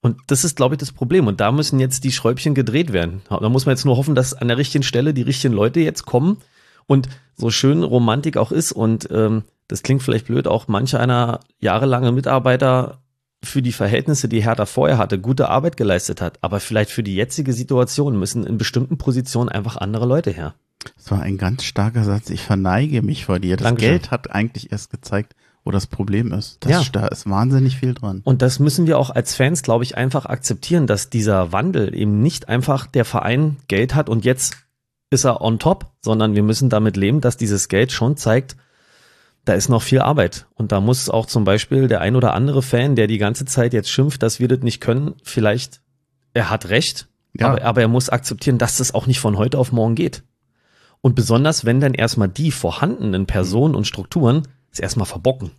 Und das ist, glaube ich, das Problem. Und da müssen jetzt die Schräubchen gedreht werden. Da muss man jetzt nur hoffen, dass an der richtigen Stelle die richtigen Leute jetzt kommen. Und so schön Romantik auch ist, und ähm, das klingt vielleicht blöd, auch manch einer jahrelange Mitarbeiter für die Verhältnisse, die Hertha vorher hatte, gute Arbeit geleistet hat. Aber vielleicht für die jetzige Situation müssen in bestimmten Positionen einfach andere Leute her. Das war ein ganz starker Satz. Ich verneige mich vor dir. Das Dankeschön. Geld hat eigentlich erst gezeigt, wo das Problem ist. Das, Ja. Da ist wahnsinnig viel dran. Und das müssen wir auch als Fans, glaube ich, einfach akzeptieren, dass dieser Wandel eben nicht einfach der Verein Geld hat und jetzt ist er on top, sondern wir müssen damit leben, dass dieses Geld schon zeigt, da ist noch viel Arbeit. Und da muss auch zum Beispiel der ein oder andere Fan, der die ganze Zeit jetzt schimpft, dass wir das nicht können, vielleicht, er hat recht, Ja. aber, aber er muss akzeptieren, dass das auch nicht von heute auf morgen geht. Und besonders, wenn dann erstmal die vorhandenen Personen und Strukturen es erstmal verbocken.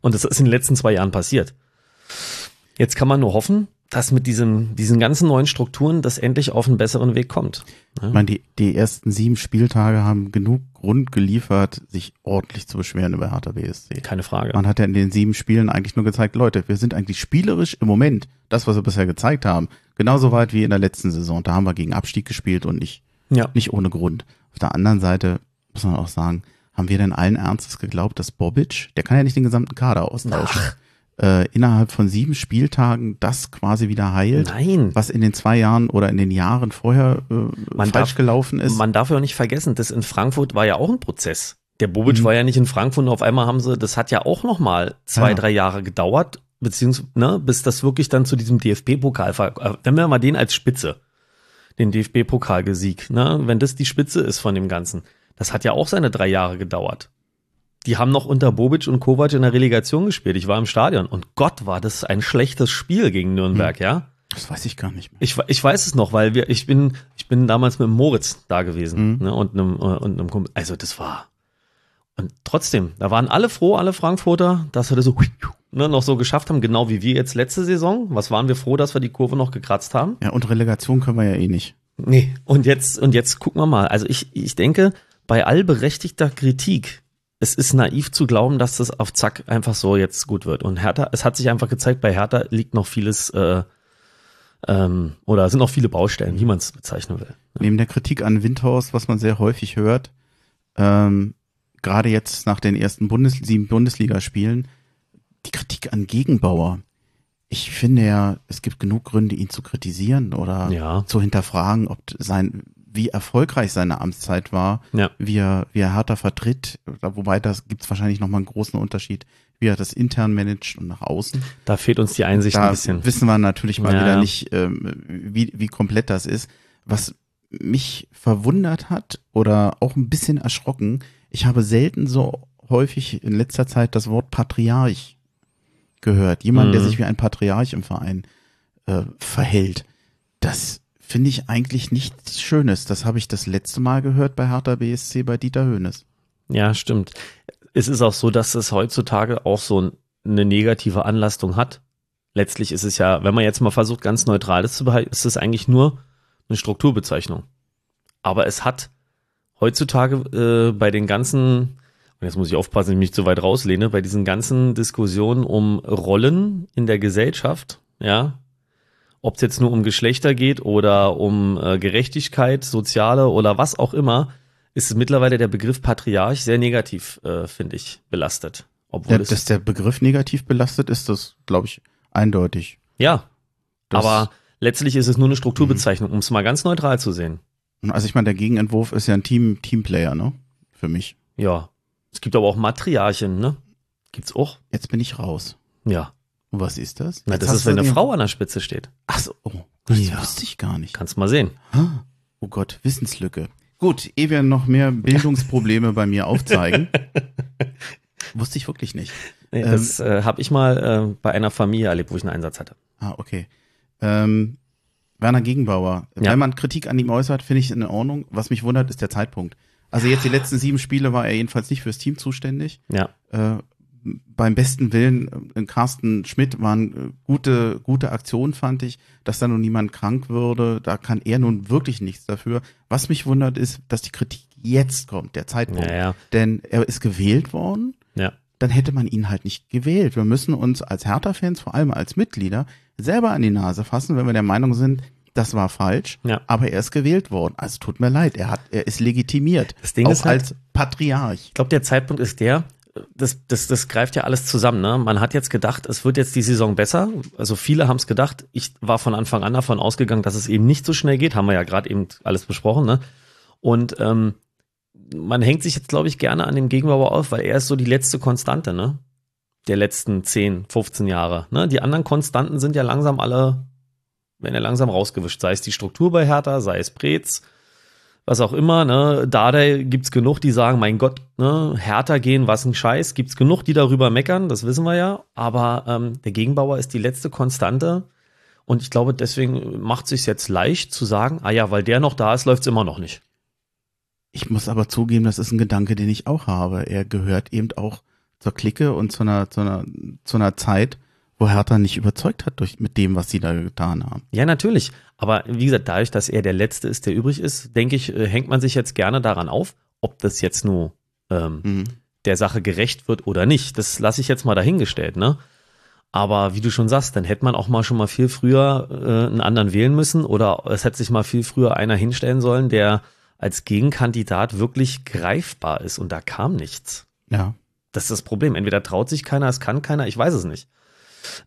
Und das ist in den letzten zwei Jahren passiert. Jetzt kann man nur hoffen, dass mit diesem, diesen ganzen neuen Strukturen das endlich auf einen besseren Weg kommt. Ich meine, die, die ersten sieben Spieltage haben genug Grund geliefert, sich ordentlich zu beschweren über Hertha BSC. Keine Frage. Man hat ja in den sieben Spielen eigentlich nur gezeigt, Leute, wir sind eigentlich spielerisch im Moment, das, was wir bisher gezeigt haben, genauso weit wie in der letzten Saison. Da haben wir gegen Abstieg gespielt und nicht, Ja. nicht ohne Grund. Auf der anderen Seite muss man auch sagen, haben wir denn allen Ernstes geglaubt, dass Bobic, der kann ja nicht den gesamten Kader austauschen, äh, innerhalb von sieben Spieltagen das quasi wieder heilt, Nein. was in den zwei Jahren oder in den Jahren vorher äh, Man falsch darf- gelaufen ist. Man darf ja auch nicht vergessen, das in Frankfurt war ja auch ein Prozess. Der Bobic Mhm. war ja nicht in Frankfurt und auf einmal haben sie, das hat ja auch noch mal zwei, Ja. drei Jahre gedauert, beziehungsweise, ne, bis das wirklich dann zu diesem DFB-Pokal, äh, wenn wir mal den als Spitze, den DFB-Pokalgesieg, ne, wenn das die Spitze ist von dem Ganzen, das hat ja auch seine drei Jahre gedauert. Die haben noch unter Bobic und Kovac in der Relegation gespielt. Ich war im Stadion und Gott war das ein schlechtes Spiel gegen Nürnberg, ja. das weiß ich gar nicht mehr. Ich, ich weiß es noch, weil wir, ich bin, ich bin damals mit Moritz da gewesen Mhm. ne, und einem, äh, und einem Kumpel. Also das war. Und trotzdem, da waren alle froh, alle Frankfurter, dass wir das so ne, noch so geschafft haben, genau wie wir jetzt letzte Saison. Was waren wir froh, dass wir die Kurve noch gekratzt haben? Ja, und Relegation können wir ja eh nicht. Nee. Und jetzt, und jetzt gucken wir mal. Also ich, ich denke, bei allberechtigter Kritik, es ist naiv zu glauben, dass das auf Zack einfach so jetzt gut wird. Und Hertha, es hat sich einfach gezeigt, bei Hertha liegt noch vieles, äh, ähm, oder sind noch viele Baustellen, wie man es bezeichnen will. Neben der Kritik an Windhaus, was man sehr häufig hört, ähm, gerade jetzt nach den ersten Bundes sieben Bundesligaspielen, die Kritik an Gegenbauer. Ich finde ja, es gibt genug Gründe, ihn zu kritisieren oder Ja. zu hinterfragen, ob sein, wie erfolgreich seine Amtszeit war, Ja. wie er, wie er Hertha vertritt, wobei das gibt's wahrscheinlich nochmal einen großen Unterschied, wie er das intern managt und nach außen. Da fehlt uns die Einsicht da ein bisschen. wissen wir natürlich mal Ja, wieder nicht, ähm, wie, wie komplett das ist. Was mich verwundert hat oder auch ein bisschen erschrocken, ich habe selten so häufig in letzter Zeit das Wort Patriarch gehört. Jemand, der Mhm. sich wie ein Patriarch im Verein äh, verhält. Das finde ich eigentlich nichts Schönes. Das habe ich das letzte Mal gehört bei Hertha BSC bei Dieter Höhnes. Ja, stimmt. Es ist auch so, dass es heutzutage auch so ein- eine negative Anlastung hat. Letztlich ist es ja, wenn man jetzt mal versucht, ganz neutral das zu behalten, ist es eigentlich nur eine Strukturbezeichnung. Aber es hat heutzutage äh, bei den ganzen, und jetzt muss ich aufpassen, ich mich zu weit rauslehne, bei diesen ganzen Diskussionen um Rollen in der Gesellschaft, ja, ob es jetzt nur um Geschlechter geht oder um äh, Gerechtigkeit, soziale oder was auch immer, ist mittlerweile der Begriff Patriarch sehr negativ, äh, finde ich, belastet. Obwohl es, dass der Begriff negativ belastet ist, das glaube ich eindeutig. ja, Das- aber letztlich ist es nur eine Strukturbezeichnung, um es mal ganz neutral zu sehen. Also ich meine, der Gegenentwurf ist ja ein Team, Teamplayer, ne? Für mich. Ja. Es gibt aber auch Matriarchen, ne? Gibt's auch? Jetzt bin ich raus. Ja. Und was ist das? Na, das ist, wenn eine den- Frau an der Spitze steht. Ach so, oh, das Ja. wusste ich gar nicht. Kannst mal sehen. Ah, Oh Gott, Wissenslücke. Gut, ehe wir noch mehr Bildungsprobleme bei mir aufzeigen. wusste ich wirklich nicht. Nee, Ähm, das äh, habe ich mal äh, bei einer Familie erlebt, wo ich einen Einsatz hatte. Ah, okay. Ähm, Werner Gegenbauer. Ja. Wenn man Kritik an ihm äußert, finde ich in Ordnung. Was mich wundert, ist der Zeitpunkt. Also jetzt die letzten sieben Spiele war er jedenfalls nicht fürs Team zuständig. Ja. Äh, beim besten Willen, äh, Carsten Schmidt waren äh, gute, gute Aktionen, fand ich, dass da nun niemand krank würde. Da kann er nun wirklich nichts dafür. Was mich wundert, ist, dass die Kritik jetzt kommt, der Zeitpunkt. Ja, ja. Denn er ist gewählt worden Ja. dann hätte man ihn halt nicht gewählt. Wir müssen uns als Hertha-Fans, vor allem als Mitglieder, selber an die Nase fassen, wenn wir der Meinung sind, das war falsch, Ja. aber er ist gewählt worden. Also tut mir leid, er hat, er ist legitimiert. Das Ding auch ist halt- als Patriarch. Ich glaube, der Zeitpunkt ist der, das, das, das greift ja alles zusammen. Ne? Man hat jetzt gedacht, es wird jetzt die Saison besser. Also viele haben es gedacht. Ich war von Anfang an davon ausgegangen, dass es eben nicht so schnell geht. Haben wir ja gerade eben alles besprochen. Ne? Und ähm, man hängt sich jetzt, glaube ich, gerne an dem Gegenbauer auf, weil er ist so die letzte Konstante, ne? Der letzten 10, 15 Jahre. Ne? Die anderen Konstanten sind ja langsam alle, werden ja langsam rausgewischt. Sei es die Struktur bei Hertha, sei es Preetz, was auch immer, ne, Dardai gibt's genug, die sagen, mein Gott, ne, härter gehen, was ein Scheiß, gibt's genug, die darüber meckern, das wissen wir ja, aber ähm, der Gegenbauer ist die letzte Konstante und ich glaube, deswegen macht sich's jetzt leicht zu sagen, ah ja, weil der noch da ist, läuft's immer noch nicht. Ich muss aber zugeben, das ist ein Gedanke, den ich auch habe. Er gehört eben auch zur Clique und zu einer, zu einer, zu einer Zeit, wo Hertha nicht überzeugt hat durch, mit dem, was sie da getan haben. Ja, natürlich, aber wie gesagt, dadurch, dass er der Letzte ist, der übrig ist, denke ich, äh, hängt man sich jetzt gerne daran auf, ob das jetzt nur ähm, Mhm. der Sache gerecht wird oder nicht. Das lasse ich jetzt mal dahingestellt, ne? Aber wie du schon sagst, dann hätte man auch mal schon mal viel früher äh, einen anderen wählen müssen oder es hätte sich mal viel früher einer hinstellen sollen, der als Gegenkandidat wirklich greifbar ist und da kam nichts. Ja. Das ist das Problem. Entweder traut sich keiner, es kann keiner, ich weiß es nicht.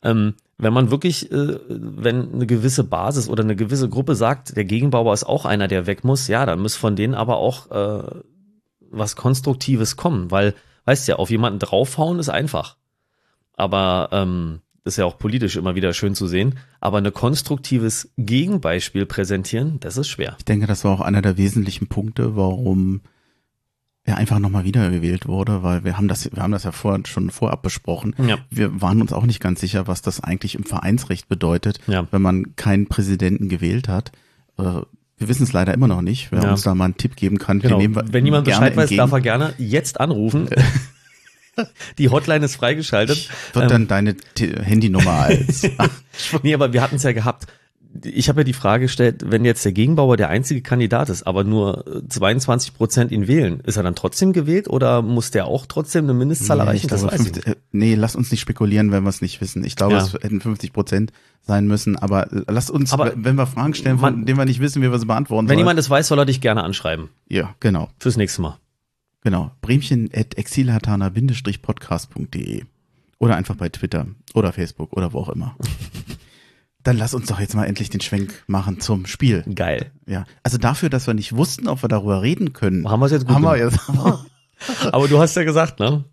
Ähm, wenn man wirklich, äh, wenn eine gewisse Basis oder eine gewisse Gruppe sagt, der Gegenbauer ist auch einer, der weg muss, ja, dann muss von denen aber auch äh, was Konstruktives kommen, weil, weißt ja, auf jemanden draufhauen ist einfach. Aber ähm, ist ja auch politisch immer wieder schön zu sehen. Aber ein konstruktives Gegenbeispiel präsentieren, das ist schwer. Ich denke, das war auch einer der wesentlichen Punkte, warum er einfach nochmal wiedergewählt wurde, weil wir haben das, wir haben das ja vorher schon vorab besprochen. Ja. Wir waren uns auch nicht ganz sicher, was das eigentlich im Vereinsrecht bedeutet, Ja. wenn man keinen Präsidenten gewählt hat. Äh, Wir wissen es leider immer noch nicht. Wer Ja. uns da mal einen Tipp geben kann, Genau. Wenn jemand Bescheid weiß, entgegen. darf er gerne jetzt anrufen. Die Hotline ist freigeschaltet. Wird Ähm, dann deine T Handynummer als nee, aber wir hatten es ja gehabt. Ich habe ja die Frage gestellt, wenn jetzt der Gegenbauer der einzige Kandidat ist, aber nur äh, 22 Prozent ihn wählen, ist er dann trotzdem gewählt oder muss der auch trotzdem eine Mindestzahl Nee, erreichen? ich glaube, 50, äh, nee, lass uns nicht spekulieren, wenn wir es nicht wissen. Ich glaube, Ja. es hätten 50 Prozent sein müssen, aber äh, lass uns, Aber wenn wir Fragen stellen, von man- denen wir nicht wissen, wie wir sie beantworten Wenn sollen. jemand es weiß, soll er dich gerne anschreiben. ja, genau, Fürs nächste Mal. genau. Bremchen at exilhatana-podcast.de oder einfach bei Twitter oder Facebook oder wo auch immer. Dann lass uns doch jetzt mal endlich den Schwenk machen zum Spiel. Geil. Ja, also dafür, dass wir nicht wussten, ob wir darüber reden können, Haben wir es jetzt gut haben wir gemacht. jetzt. Aber du hast ja gesagt, ne?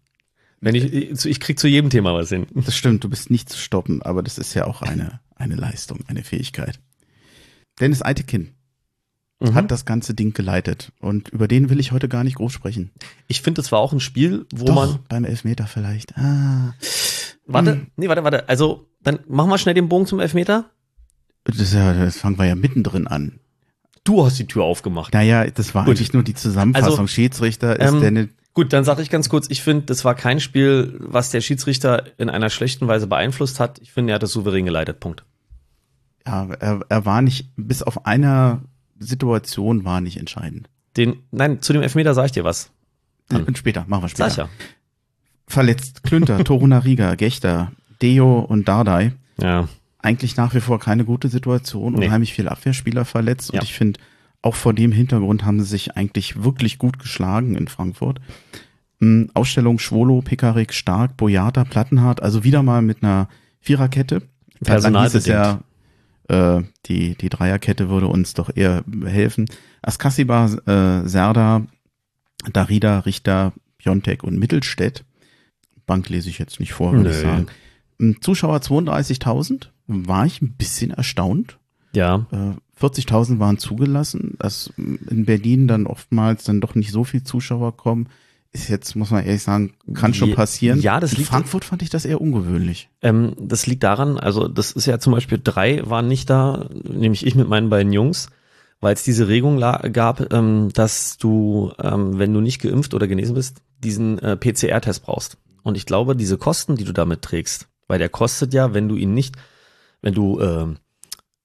Wenn ich, ich krieg zu jedem Thema was hin. Das stimmt, du bist nicht zu stoppen, aber das ist ja auch eine, eine Leistung, eine Fähigkeit. Dennis Eitekin Mhm. hat das ganze Ding geleitet und über den will ich heute gar nicht groß sprechen. Ich finde, es war auch ein Spiel, wo Doch, man. beim Elfmeter vielleicht. Ah, Warte, Hm. nee, warte, warte. Also, dann machen wir schnell den Bogen zum Elfmeter. das, ja, das fangen wir ja mittendrin an. Du hast die Tür aufgemacht. Naja, das war Gut. eigentlich nur die Zusammenfassung. Also, Schiedsrichter ist ähm, Dennis, Gut, dann sage ich ganz kurz, ich finde, das war kein Spiel, was der Schiedsrichter in einer schlechten Weise beeinflusst hat. Ich finde, er hat es souverän geleitet. Punkt. ja, er, er war nicht, bis auf einer Situation war nicht entscheidend. Den, nein, zu dem Elfmeter sage ich dir was. Hm. Und später, machen wir später. Sag ich Verletzt, Klünter, Torunariga, Gechter, Deo und Dardai. ja. Ja. eigentlich nach wie vor keine gute Situation. Nee. Unheimlich viele Abwehrspieler verletzt. Und Ja. ich finde, auch vor dem Hintergrund haben sie sich eigentlich wirklich gut geschlagen in Frankfurt. Ähm, Ausstellung Schwolo, Pekarik, Stark, Boyata, Plattenhardt, also wieder mal mit einer Viererkette. Es ja, äh, die, die Dreierkette würde uns doch eher helfen. Askasiba, äh, Serda, Darida, Richter, Piontek und Mittelstädt. Bank lese ich jetzt nicht vor, würde ich sagen. Zuschauer 32.000, war ich ein bisschen erstaunt. Ja. Äh, 40.000 waren zugelassen, dass in Berlin dann oftmals dann doch nicht so viel Zuschauer kommen. Ist jetzt, muss man ehrlich sagen, kann schon passieren. ja, das in liegt- Frankfurt fand ich das eher ungewöhnlich. Ähm, das liegt daran, also das ist ja zum Beispiel drei waren nicht da, nämlich ich mit meinen beiden Jungs, weil es diese Regelung la- gab, ähm, dass du, ähm, wenn du nicht geimpft oder genesen bist, diesen äh, PCR-Test brauchst. Und ich glaube, diese Kosten, die du damit trägst, weil der kostet ja, wenn du ihn nicht, wenn du ähm,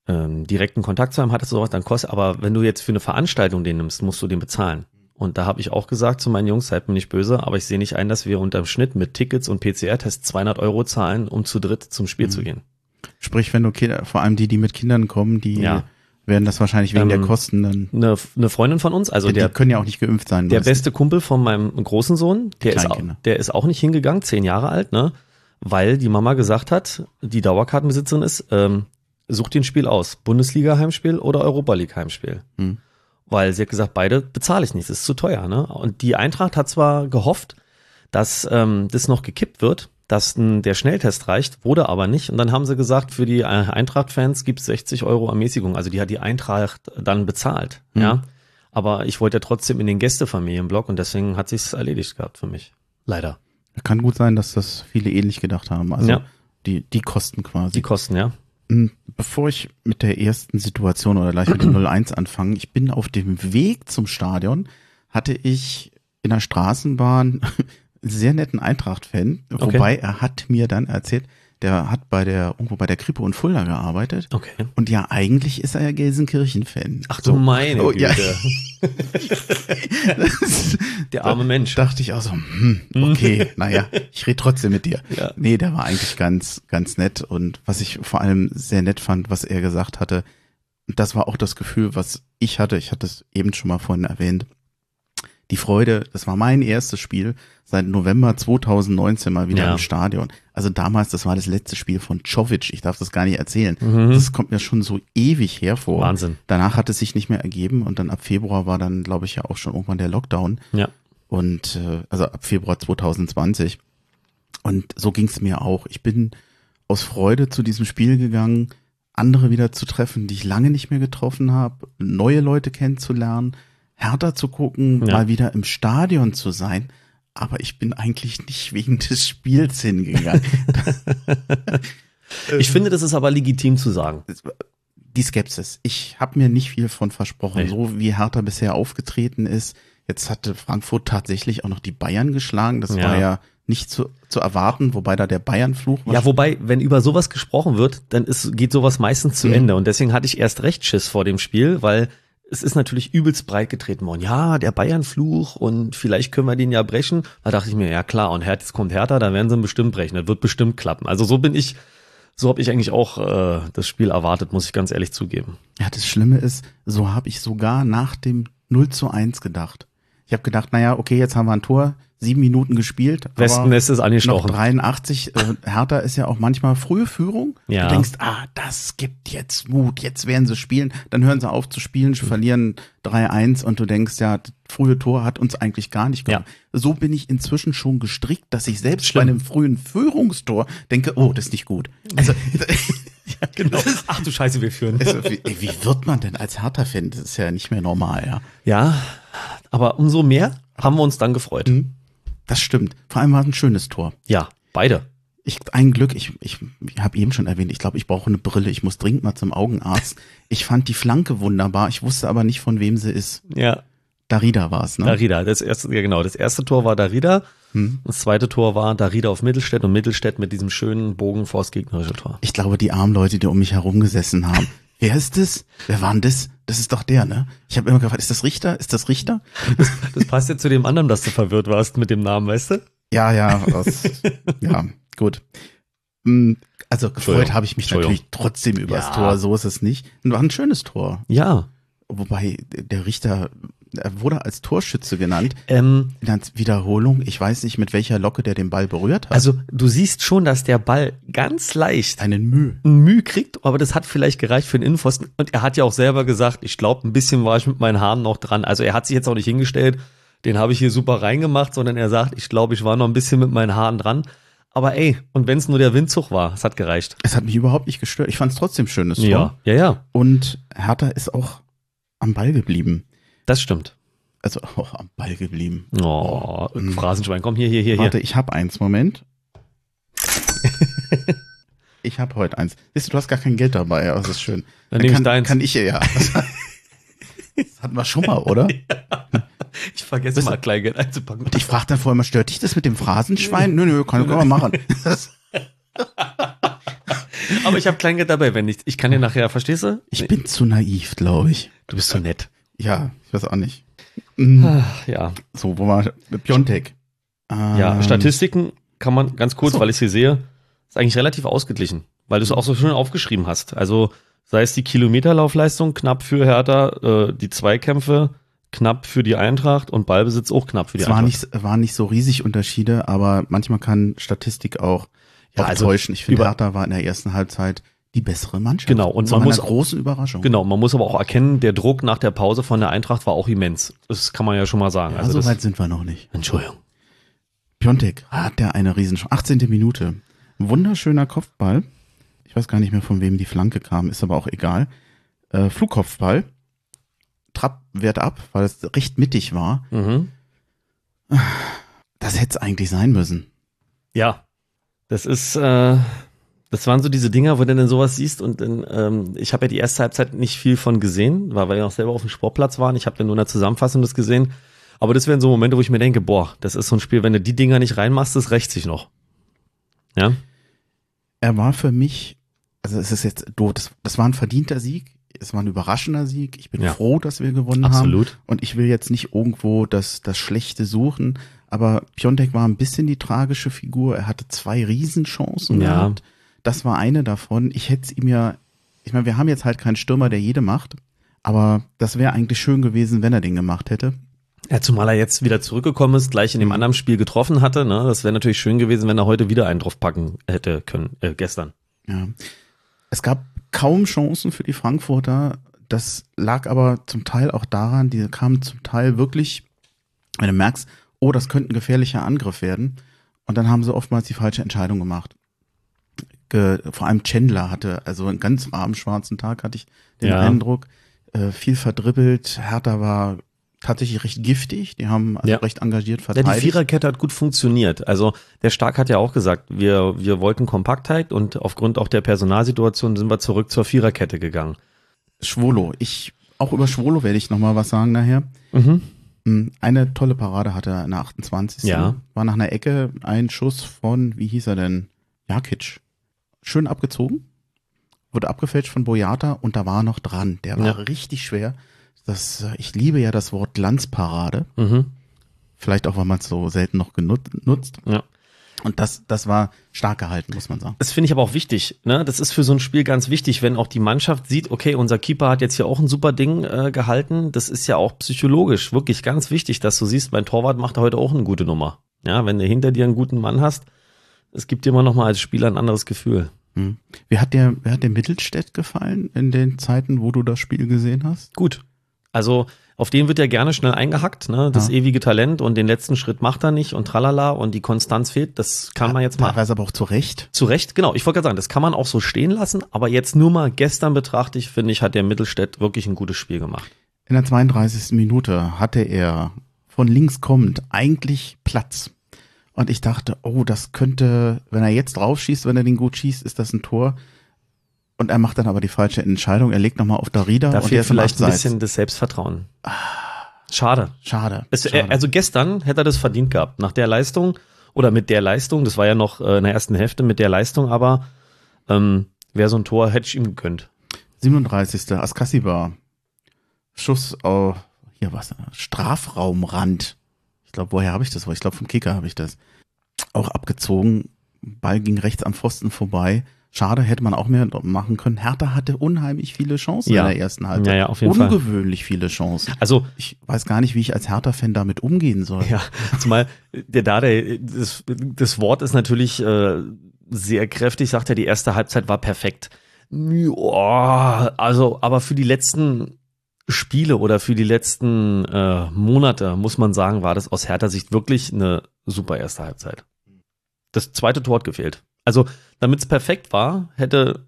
ähm, direkten Kontakt zu einem hattest oder sowas, dann kostet, aber wenn du jetzt für eine Veranstaltung den nimmst, musst du den bezahlen. Und da habe ich auch gesagt zu meinen Jungs, seid mir nicht böse, aber ich sehe nicht ein, dass wir unterm Schnitt mit Tickets und PCR-Tests 200 Euro zahlen, um zu dritt zum Spiel Mhm. zu gehen. Sprich, wenn du Kinder, vor allem die, die mit Kindern kommen, die Ja. werden das wahrscheinlich wegen Ähm, der Kosten dann. Eine, eine Freundin von uns, also die der, können ja auch nicht geimpft sein. der beste Kumpel von meinem großen Sohn, der ist, auch, der ist auch nicht hingegangen, zehn Jahre alt, ne? Weil die Mama gesagt hat, die Dauerkartenbesitzerin ist, ähm, such dir ein Spiel aus. Bundesliga-Heimspiel oder Europa League-Heimspiel. Hm. Weil sie hat gesagt, beide bezahle ich nicht, das ist zu teuer, ne? Und die Eintracht hat zwar gehofft, dass ähm, das noch gekippt wird, dass n, der Schnelltest reicht, wurde aber nicht. Und dann haben sie gesagt, für die äh, Eintracht-Fans gibt es 60 Euro Ermäßigung. Also die hat die Eintracht dann bezahlt. Mhm. Ja. Aber ich wollte ja trotzdem in den Gästefamilienblock und deswegen hat sich's erledigt gehabt für mich. Leider. Kann gut sein, dass das viele ähnlich gedacht haben. Also Ja. die, die Kosten quasi. Die Kosten, ja. Hm, Bevor ich mit der ersten Situation oder gleich mit dem 01 anfange, ich bin auf dem Weg zum Stadion, hatte ich in der Straßenbahn einen sehr netten Eintracht-Fan, Okay. wobei er hat mir dann erzählt, der hat bei der, irgendwo bei der Krippe und Fulda gearbeitet. Okay. Und ja, eigentlich ist er ja Gelsenkirchen-Fan. Ach du meine Oh, Güte. ja. Der arme Mensch. dachte ich auch so, hm, okay, naja, ich rede trotzdem mit dir. Ja. Nee, der war eigentlich ganz, ganz nett. Und was ich vor allem sehr nett fand, was er gesagt hatte, das war auch das Gefühl, was ich hatte. Ich hatte es eben schon mal vorhin erwähnt. Die Freude, das war mein erstes Spiel seit November 2019 mal wieder Ja. im Stadion. Also damals, das war das letzte Spiel von Czovic. Ich darf das gar nicht erzählen. Mhm. Das kommt mir schon so ewig hervor. Wahnsinn. Danach hat es sich nicht mehr ergeben und dann ab Februar war dann, glaube ich, ja auch schon irgendwann der Lockdown. Ja. Und äh, also ab Februar 2020. Und so ging es mir auch. Ich bin aus Freude zu diesem Spiel gegangen, andere wieder zu treffen, die ich lange nicht mehr getroffen habe, neue Leute kennenzulernen, härter zu gucken, Ja. mal wieder im Stadion zu sein. Aber ich bin eigentlich nicht wegen des Spiels hingegangen. Ich finde, das ist aber legitim zu sagen. die Skepsis. Ich habe mir nicht viel von versprochen, Nee. so wie Hertha bisher aufgetreten ist. Jetzt hatte Frankfurt tatsächlich auch noch die Bayern geschlagen. Das Ja. war ja nicht zu, zu erwarten, wobei da der Bayern-Fluch war. Ja, wobei, wenn über sowas gesprochen wird, dann ist, geht sowas meistens zu Mhm. Ende. Und deswegen hatte ich erst recht Schiss vor dem Spiel, weil es ist natürlich übelst breit getreten worden. Ja, der Bayern-Fluch und vielleicht können wir den ja brechen. Da dachte ich mir, ja klar, und jetzt kommt Hertha, da werden sie ihn bestimmt brechen. Das wird bestimmt klappen. Also so bin ich, so habe ich eigentlich auch äh, das Spiel erwartet, muss ich ganz ehrlich zugeben. ja, das Schlimme ist, so habe ich sogar nach dem 0 zu 1 gedacht. Ich habe gedacht, naja, okay, jetzt haben wir ein Tor, sieben Minuten gespielt. Westennest ist noch angestochen. 83. Äh, Hertha ist ja auch manchmal frühe Führung. Ja. Du denkst, ah, das gibt jetzt Mut, jetzt werden sie spielen. Dann hören sie auf zu spielen, verlieren 3-1 und du denkst, ja, das frühe Tor hat uns eigentlich gar nicht gehabt. So bin ich inzwischen schon gestrickt, dass ich selbst Schlimm. bei einem frühen Führungstor denke, oh, das ist nicht gut. Also, ja, genau. Ach du Scheiße, wir führen. Also, wie, wie wird man denn als Hertha-Fan? Das ist ja nicht mehr normal, ja. Ja, aber umso mehr haben wir uns dann gefreut. Mhm. Das stimmt. Vor allem war es ein schönes Tor. Ja, beide. Ich, ein Glück, ich, ich, ich habe eben schon erwähnt, ich glaube, ich brauche eine Brille, ich muss dringend mal zum Augenarzt. Ich fand die Flanke wunderbar, ich wusste aber nicht, von wem sie ist. Ja, Darida war es, ne? Darida. Das erste, ja genau, das erste Tor war Darida. Hm. Das zweite Tor war Darida auf Mittelstädt und Mittelstädt mit diesem schönen Bogen vors gegnerische Tor. Ich glaube, die armen Leute, die um mich herum gesessen haben. Wer ist das? Wer war denn das? Das ist doch der, ne? Ich habe immer gefragt, ist das Richter? Ist das Richter? Das passt ja zu dem anderen, dass du verwirrt warst mit dem Namen, weißt du? Ja, ja, das, ja, gut. Hm, Also gefreut habe ich mich natürlich trotzdem über das Ja. Tor, so ist es nicht. War ein schönes Tor. Ja. Wobei der Richter, er wurde als Torschütze genannt. Ähm, In der Wiederholung, ich weiß nicht, mit welcher Locke der den Ball berührt hat. also du siehst schon, dass der Ball ganz leicht einen Mühe. ein Mühe kriegt, aber das hat vielleicht gereicht für den Innenpfosten. Und er hat ja auch selber gesagt, ich glaube, ein bisschen war ich mit meinen Haaren noch dran. Also er hat sich jetzt auch nicht hingestellt, den habe ich hier super reingemacht, sondern er sagt, ich glaube, ich war noch ein bisschen mit meinen Haaren dran. Aber ey, und wenn es nur der Windzug war, es hat gereicht. Es hat mich überhaupt nicht gestört. Ich fand es trotzdem schönes Tor. Ja, ja, ja, Und Hertha ist auch am Ball geblieben. Das stimmt. Also auch am Ball geblieben. Oh, Phrasenschwein, komm hier, hier, hier, hier. Warte, ich habe eins, Moment. ich habe heute eins. Siehst du, du hast gar kein Geld dabei, aber das ist schön. Dann nehme ich kann, deins. Kann ich ja. Das hatten wir schon mal, oder? Ich vergesse Das- mal Kleingeld einzupacken. Und ich frage dann vorher mal, stört dich das mit dem Phrasenschwein? Nö, nö, kann, kann man machen. Aber ich habe Kleingeld dabei, wenn nicht. Ich kann dir nachher, verstehst du? ich bin zu naiv, glaube ich. Du bist so nett. Ja, ich weiß auch nicht. Mhm. Ach, ja. So, wo war Piontek? Ja, Ähm, Statistiken kann man ganz kurz, so. weil ich sie sehe, ist eigentlich relativ ausgeglichen, weil du es auch so schön aufgeschrieben hast. Also sei es die Kilometerlaufleistung knapp für Hertha, äh, die Zweikämpfe knapp für die Eintracht und Ballbesitz auch knapp für die Es war Eintracht. nicht, waren nicht so riesig Unterschiede, aber manchmal kann Statistik auch, Ja, also täuschen. Ich finde, Hertha war in der ersten Halbzeit die bessere Mannschaft. Genau, und Zu man muss- großen Überraschung. Genau, man muss aber auch erkennen, der Druck nach der Pause von der Eintracht war auch immens. Das kann man ja schon mal sagen. Ja, Also so weit sind wir noch nicht. Entschuldigung. Piontek hat der eine riesen 18. Minute. Wunderschöner Kopfball. Ich weiß gar nicht mehr, von wem die Flanke kam, ist aber auch egal. Äh, Flugkopfball. Trapp wehrt ab, weil es recht mittig war. Mhm. Das hätte es eigentlich sein müssen. Ja, das ist, äh, das waren so diese Dinger, wo du dann sowas siehst und dann, ähm, ich habe ja die erste Halbzeit nicht viel von gesehen, weil wir ja auch selber auf dem Sportplatz waren. Ich habe dann nur in der Zusammenfassung das gesehen. Aber das wären so Momente, wo ich mir denke, boah, das ist so ein Spiel, wenn du die Dinger nicht reinmachst, das rächt sich noch. Ja, Er war für mich, also es ist jetzt doof, das, das war ein verdienter Sieg. Es war ein überraschender Sieg. Ich bin Ja. froh, dass wir gewonnen haben. absolut. Und ich will jetzt nicht irgendwo das, das Schlechte suchen, aber Piontek war ein bisschen die tragische Figur. Er hatte zwei Riesenchancen Ja. gehabt. Das war eine davon. Ich hätte es ihm ja, ich meine, wir haben jetzt halt keinen Stürmer, der jede macht, aber das wäre eigentlich schön gewesen, wenn er den gemacht hätte. Ja, zumal er jetzt wieder zurückgekommen ist, gleich in dem anderen Spiel getroffen hatte. Ne? Das wäre natürlich schön gewesen, wenn er heute wieder einen draufpacken hätte können, äh, gestern. Ja. Es gab kaum Chancen für die Frankfurter. Das lag aber zum Teil auch daran, die kamen zum Teil wirklich, wenn du merkst, oh, das könnte ein gefährlicher Angriff werden. Und dann haben sie oftmals die falsche Entscheidung gemacht. Vor allem Chandler hatte, also einen ganz warmen schwarzen Tag hatte ich den Ja. Eindruck, äh, viel verdribbelt. Hertha war tatsächlich recht giftig. Die haben also Ja. recht engagiert Ja, verteidigt. die Viererkette hat gut funktioniert. Also der Stark hat ja auch gesagt, wir, wir wollten Kompaktheit und aufgrund auch der Personalsituation sind wir zurück zur Viererkette gegangen. Schwolo. Ich, auch über Schwolo werde ich noch mal was sagen nachher. Mhm. Mm, Eine tolle Parade hatte er in der 28. Ja. War nach einer Ecke ein Schuss von, wie hieß er denn? Jakic. Schön abgezogen. Wurde abgefälscht von Boyata und da war noch dran. Der war Ja. richtig schwer. Das, äh, ich liebe ja das Wort Glanzparade. Mhm. Vielleicht auch, weil man es so selten noch genutzt. nutzt. Ja. Und das, das war stark gehalten, muss man sagen. Das finde ich aber auch wichtig. Ne? Das ist für so ein Spiel ganz wichtig, wenn auch die Mannschaft sieht, okay, unser Keeper hat jetzt hier auch ein super Ding äh, gehalten. Das ist ja auch psychologisch wirklich ganz wichtig, dass du siehst, mein Torwart macht heute auch eine gute Nummer. Ja, wenn du hinter dir einen guten Mann hast, es gibt dir immer noch mal als Spieler ein anderes Gefühl. Hm. Wer hat der, wer hat der Mittelstädt gefallen in den Zeiten, wo du das Spiel gesehen hast? Gut. Also auf den wird ja gerne schnell eingehackt, ne? Das Ja. ewige Talent und den letzten Schritt macht er nicht und tralala und die Konstanz fehlt. Das kann man jetzt mal Teilweise aber auch zu Recht. zu Recht, genau. Ich wollte gerade sagen, das kann man auch so stehen lassen, aber jetzt nur mal gestern betrachte ich, finde ich, hat der Mittelstädt wirklich ein gutes Spiel gemacht. In der 32. Minute hatte er von links kommend eigentlich Platz. Und ich dachte, oh, das könnte, wenn er jetzt drauf schießt, wenn er den gut schießt, ist das ein Tor. Und er macht dann aber die falsche Entscheidung. Er legt nochmal auf Darida Da fehlt vielleicht ein bisschen das Selbstvertrauen. Schade. Schade. Es, schade. Also gestern hätte er das verdient gehabt. Nach der Leistung oder mit der Leistung, das war ja noch äh, in der ersten Hälfte mit der Leistung, aber ähm, wäre so ein Tor, hätte ich ihm gegönnt. 37. Askasiba. Schuss auf, hier was, Strafraumrand. Ich glaube, woher habe ich das? Ich glaube, vom Kicker habe ich das. Auch abgezogen. Ball ging rechts am Pfosten vorbei. Schade, hätte man auch mehr machen können. Hertha hatte unheimlich viele Chancen Ja. in der ersten Halbzeit. Ja, ja, auf jeden Fall. Ungewöhnlich viele Chancen. Also Ich weiß gar nicht, wie ich als Hertha-Fan damit umgehen soll. Ja, zumal der Dade, das, das Wort ist natürlich äh, sehr kräftig, sagt er, die erste Halbzeit war perfekt. Ja, also, aber für die letzten Spiele oder für die letzten äh, Monate, muss man sagen, war das aus Hertha Sicht wirklich eine super erste Halbzeit. Das zweite Tor hat gefehlt. Also, damit es perfekt war, hätte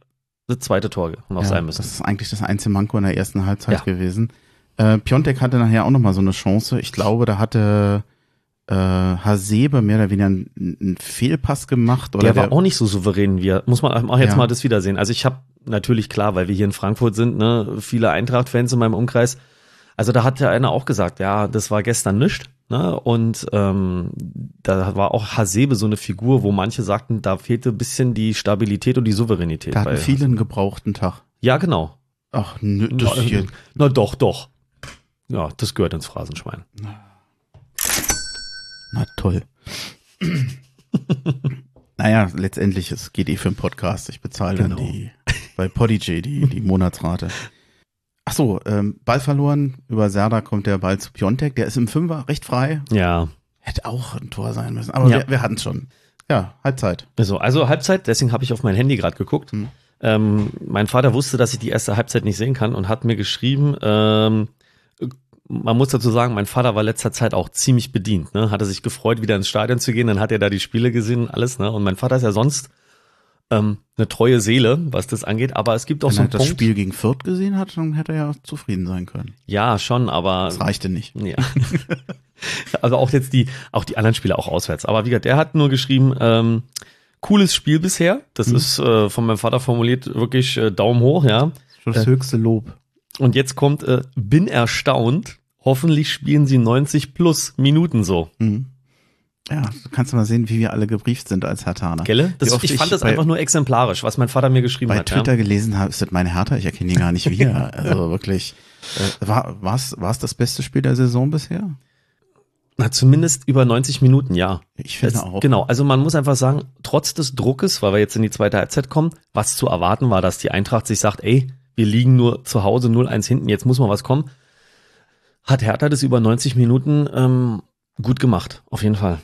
das zweite Tor noch Ja, sein müssen. Das ist eigentlich das einzige Manko in der ersten Halbzeit Ja. gewesen. Äh, Piontek hatte nachher auch nochmal so eine Chance. Ich glaube, da hatte äh, Hasebe mehr oder weniger einen, einen Fehlpass gemacht. Oder der war auch nicht so souverän wie er. Muss man auch jetzt Ja. mal das wiedersehen. Also ich habe natürlich klar, weil wir hier in Frankfurt sind, ne, viele Eintracht-Fans in meinem Umkreis. Also da hat ja einer auch gesagt, ja, das war gestern nischt. Ne? Und ähm, da war auch Hasebe so eine Figur, wo manche sagten, da fehlte ein bisschen die Stabilität und die Souveränität. Da hatten bei viele einen gebrauchten Tag. Ja, genau. Ach, nö, das na, hier. na doch, doch. Ja, das gehört ins Phrasenschwein. Na toll. naja, letztendlich, es geht eh für einen Podcast. Ich bezahle Genau. dann die bei Podigy die, die Monatsrate. Ach so, ähm, Ball verloren. Über Serda kommt der Ball zu Piontek. Der ist im Fünfer recht frei. Ja. Hätte auch ein Tor sein müssen. Aber Ja. wir, wir hatten es schon. Ja, Halbzeit. Also, also Halbzeit, deswegen habe ich auf mein Handy gerade geguckt. Hm. Ähm, mein Vater wusste, dass ich die erste Halbzeit nicht sehen kann und hat mir geschrieben, ähm, man muss dazu sagen, mein Vater war letzter Zeit auch ziemlich bedient, ne? Hatte sich gefreut, wieder ins Stadion zu gehen, dann hat er da die Spiele gesehen und alles, ne? Und mein Vater ist ja sonst ähm, eine treue Seele, was das angeht, aber es gibt auch Wenn so er einen das Punkt. Spiel gegen Fürth gesehen hat, dann hätte er ja zufrieden sein können. Ja, schon, aber Das reichte nicht. Ja. also auch jetzt die, auch die anderen Spiele auch auswärts. Aber wie gesagt, der hat nur geschrieben, ähm, cooles Spiel bisher. Das Mhm. ist äh, von meinem Vater formuliert wirklich äh, Daumen hoch, ja. Das höchste Lob. Und jetzt kommt, äh, bin erstaunt. Hoffentlich spielen sie 90 plus Minuten so. Mhm. Ja, du kannst mal sehen, wie wir alle gebrieft sind als Hertaner. Gelle? Das, oft ich fand das bei, einfach nur exemplarisch, was mein Vater mir geschrieben bei hat. Twitter gelesen habe, ist das meine Hertha, ich erkenne ihn gar nicht wieder. Also wirklich. Äh, war war's das beste Spiel der Saison bisher? Ja. Na, zumindest über 90 Minuten, ja. Ich finde Es- auch. Genau, also man muss einfach sagen, trotz des Druckes, weil wir jetzt in die zweite Halbzeit kommen, was zu erwarten war, dass die Eintracht sich sagt, ey, wir liegen nur zu Hause 0-1 hinten, jetzt muss mal was kommen, hat Hertha das über 90 Minuten ähm, gut gemacht, auf jeden Fall.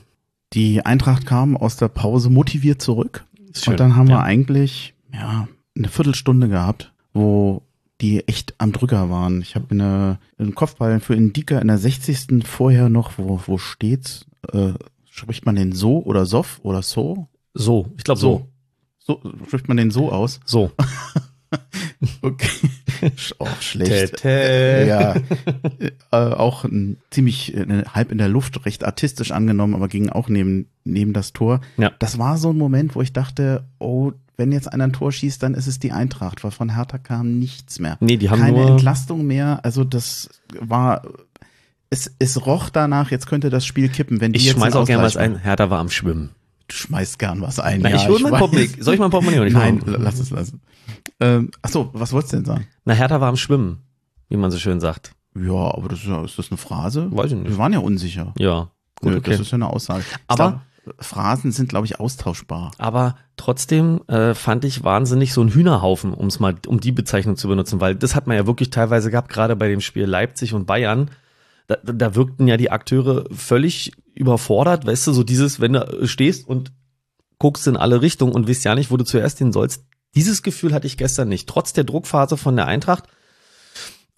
Die Eintracht kam aus der Pause motiviert zurück. Schön, Und dann haben wir ja. eigentlich ja eine Viertelstunde gehabt, wo die echt am Drücker waren. Ich habe eine einen Kopfball für Indika in der 60. vorher noch, wo wo steht's? Äh, spricht man den so oder sof oder so? So, ich glaube so. So spricht man den so aus? So. Okay. Auch schlecht. Tä-tä. Ja, äh, auch ein, ziemlich äh, halb in der Luft, recht artistisch angenommen, aber ging auch neben, neben das Tor. Ja. Das war so ein Moment, wo ich dachte, oh, wenn jetzt einer ein Tor schießt, dann ist es die Eintracht, weil von Hertha kam nichts mehr. Nee, die haben Keine Entlastung mehr. Also das war, es, es roch danach, jetzt könnte das Spiel kippen. Wenn die Ich jetzt schmeiß auch gerne was ein. Hertha war am Schwimmen. Du schmeißt gern was ein. Na, ja, ich hol mein. Portemonnaie. Soll ich mein Portemonnaie Nein, lass es lassen. Ähm, ach so, was wolltest du denn sagen? Na, Hertha war am Schwimmen, wie man so schön sagt. Ja, aber das ist, ja- ist das eine Phrase? Weiß ich nicht. Wir waren ja unsicher. Ja, gut, Nö, okay. Das ist ja eine Aussage. Aber- glaub, Phrasen sind, glaube ich, austauschbar. Aber trotzdem äh, fand ich wahnsinnig so ein Hühnerhaufen, um es mal, um die Bezeichnung zu benutzen, weil das hat man ja wirklich teilweise gehabt, gerade bei dem Spiel Leipzig und Bayern. Da, da wirkten ja die Akteure völlig überfordert, weißt du, so dieses, wenn du stehst und guckst in alle Richtungen und weißt ja nicht, wo du zuerst hin sollst. Dieses Gefühl hatte ich gestern nicht, trotz der Druckphase von der Eintracht.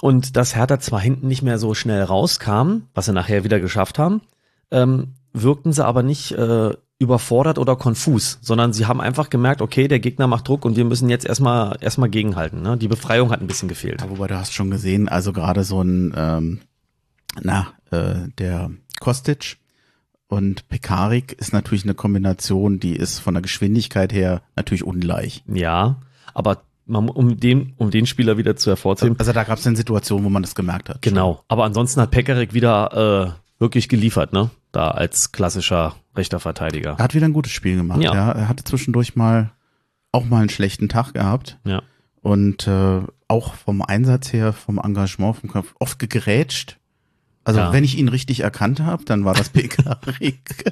Und dass Hertha zwar hinten nicht mehr so schnell rauskam, was sie nachher wieder geschafft haben, ähm, wirkten sie aber nicht äh, überfordert oder konfus, sondern sie haben einfach gemerkt, okay, der Gegner macht Druck und wir müssen jetzt erstmal erstmal gegenhalten. Ne? Die Befreiung hat ein bisschen gefehlt. Ja, wobei du hast schon gesehen, also gerade so ein, ähm, na, äh, der Kostic und Pekarik ist natürlich eine Kombination, die ist von der Geschwindigkeit her natürlich ungleich. Ja, aber man, um den um den Spieler wieder zu hervorzuheben, Also da gab es eine Situation, wo man das gemerkt hat. genau. Aber ansonsten hat Pekarik wieder äh, wirklich geliefert, ne? Da als klassischer rechter Verteidiger. Er hat wieder ein gutes Spiel gemacht. Ja. Ja. Er hatte zwischendurch mal auch mal einen schlechten Tag gehabt. Ja. Und äh, auch vom Einsatz her, vom Engagement, vom Kampf, oft gegrätscht. Also Ja. wenn ich ihn richtig erkannt habe, dann war das Pekarik.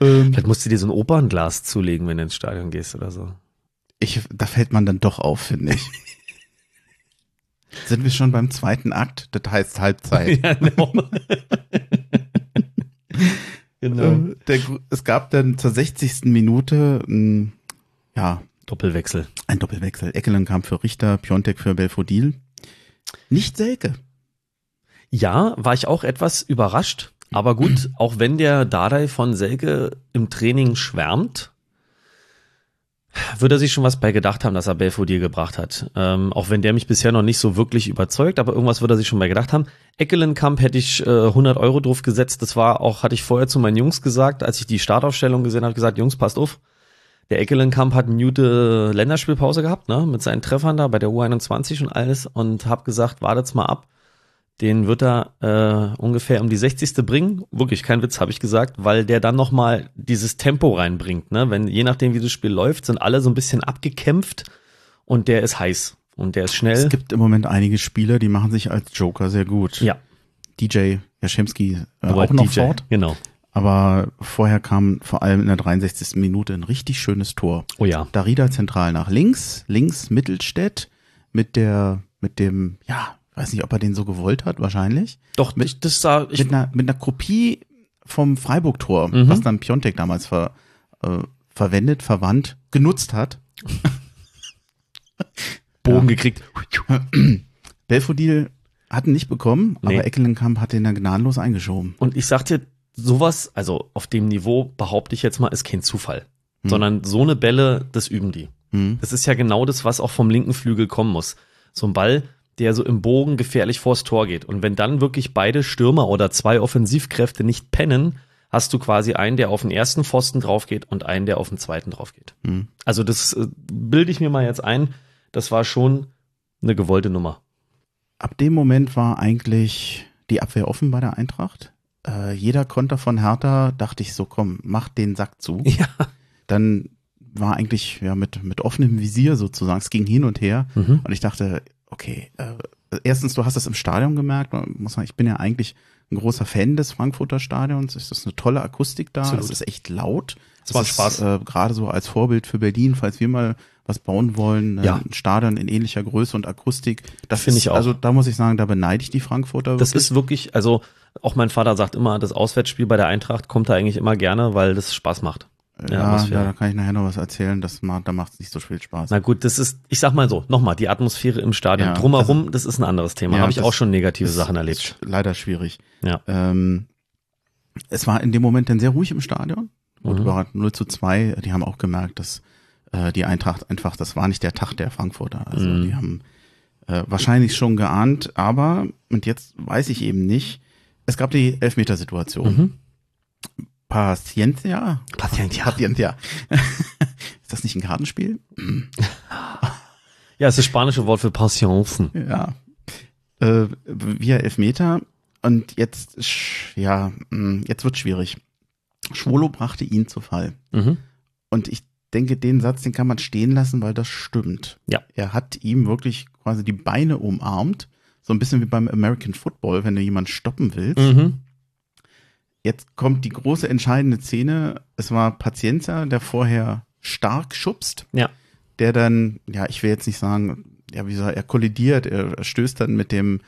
ähm, Vielleicht musst du dir so ein Opernglas zulegen, wenn du ins Stadion gehst oder so. ich, da fällt man dann doch auf, finde ich. Sind wir schon beim zweiten Akt? Das heißt Halbzeit. ja, genau. genau. Ähm, der, es gab dann zur 60. Minute ein, ja, Doppelwechsel. ein Doppelwechsel. Eckelen kam für Richter, Piontek für Belfodil. Nicht Selke. Ja, war ich auch etwas überrascht. Aber gut, auch wenn der Dardai von Selke im Training schwärmt, würde er sich schon was bei gedacht haben, dass er Belfodil gebracht hat. Ähm, auch wenn der mich bisher noch nicht so wirklich überzeugt, aber irgendwas würde er sich schon bei gedacht haben. Eckelenkamp hätte ich äh, 100 Euro drauf gesetzt. Das war auch, hatte ich vorher zu meinen Jungs gesagt, als ich die Startaufstellung gesehen habe, gesagt, Jungs, passt auf. Der Eckelenkamp hat eine gute Länderspielpause gehabt, ne, mit seinen Treffern da bei der U21 und alles und hab gesagt, wartet's mal ab. Den wird er äh, ungefähr um die 60. bringen. Wirklich, kein Witz, habe ich gesagt, weil der dann nochmal dieses Tempo reinbringt. Ne? Wenn, je nachdem, wie das Spiel läuft, sind alle so ein bisschen abgekämpft und der ist heiß und der ist schnell. Es gibt im Moment einige Spieler, die machen sich als Joker sehr gut. ja, DJ Jaschemski äh, auch noch DJ, fort. Genau. Aber vorher kam vor allem in der 63. Minute ein richtig schönes Tor. Oh ja. Darida zentral nach links, links Mittelstädt mit der, mit dem, ja, weiß nicht, ob er den so gewollt hat, wahrscheinlich. Doch, Mit- ich, das sah, ich, mit einer, mit einer Kopie vom Freiburg-Tor, Mhm. was dann Piontek damals ver, äh, verwendet, verwandt, genutzt hat. Bogen ja. gekriegt. Belfodil hat ihn nicht bekommen, Nee. aber Eckelenkamp hat den dann gnadenlos eingeschoben. Und ich sag dir, sowas, also auf dem Niveau behaupte ich jetzt mal, ist kein Zufall. Sondern so eine Bälle, das üben die. Hm. Das ist ja genau das, was auch vom linken Flügel kommen muss. So ein Ball, der so im Bogen gefährlich vors Tor geht. Und wenn dann wirklich beide Stürmer oder zwei Offensivkräfte nicht pennen, hast du quasi einen, der auf den ersten Pfosten drauf geht und einen, der auf den zweiten drauf geht. Hm. Also das äh, bilde ich mir mal jetzt ein. Das war schon eine gewollte Nummer. Ab dem Moment war eigentlich die Abwehr offen bei der Eintracht. Äh, jeder Konter von Hertha dachte ich so, komm, mach den Sack zu. Ja. Dann war eigentlich ja mit, mit offenem Visier sozusagen, es ging hin und her. Mhm. Und ich dachte, okay, äh, erstens, du hast das im Stadion gemerkt. Man muss sagen, ich bin ja eigentlich ein großer Fan des Frankfurter Stadions. Es ist eine tolle Akustik da. Absolut. Es ist echt laut. Es war Spaß. Äh, Gerade so als Vorbild für Berlin, falls wir mal was bauen wollen, äh, Ja. ein Stadion in ähnlicher Größe und Akustik. Das Finde ich auch. Also da muss ich sagen, da beneide ich die Frankfurter. Das wirklich. ist wirklich, also auch mein Vater sagt immer, das Auswärtsspiel bei der Eintracht kommt da eigentlich immer gerne, weil das Spaß macht. Ja, ja, da kann ich nachher noch was erzählen. Das macht, da macht es nicht so viel Spaß. Na gut, das ist, ich sag mal so, nochmal, die Atmosphäre im Stadion. Ja, Drumherum, das ist ein anderes Thema. Ja, Habe ich das auch schon negative Sachen ist erlebt. leider schwierig. Ja. Ähm, es war in dem Moment dann sehr ruhig im Stadion. Und Mhm. über 0 zu 2, die haben auch gemerkt, dass äh, die Eintracht einfach, das war nicht der Tag der Frankfurter. Also Mhm. die haben äh, wahrscheinlich schon geahnt, aber, und jetzt weiß ich eben nicht, es gab die Elfmetersituation. Mhm. Paciencia? Paciencia. Paciencia. Ist das nicht ein Kartenspiel? Ja, es ist das spanische Wort für Patience. Ja. Äh, via Elfmeter. Und jetzt, ja, mh, jetzt wird schwierig. Schwolo brachte ihn zu Fall. Mhm. Und ich denke, den Satz, den kann man stehen lassen, weil das stimmt. Ja. Er hat ihm wirklich quasi die Beine umarmt. So ein bisschen wie beim American Football, wenn du jemanden stoppen willst. Mhm. Jetzt kommt die große entscheidende Szene. Es war Pazienza, der vorher stark schubst. Ja. Der dann, ja, ich will jetzt nicht sagen, ja, wie soll er kollidiert, er stößt dann mit dem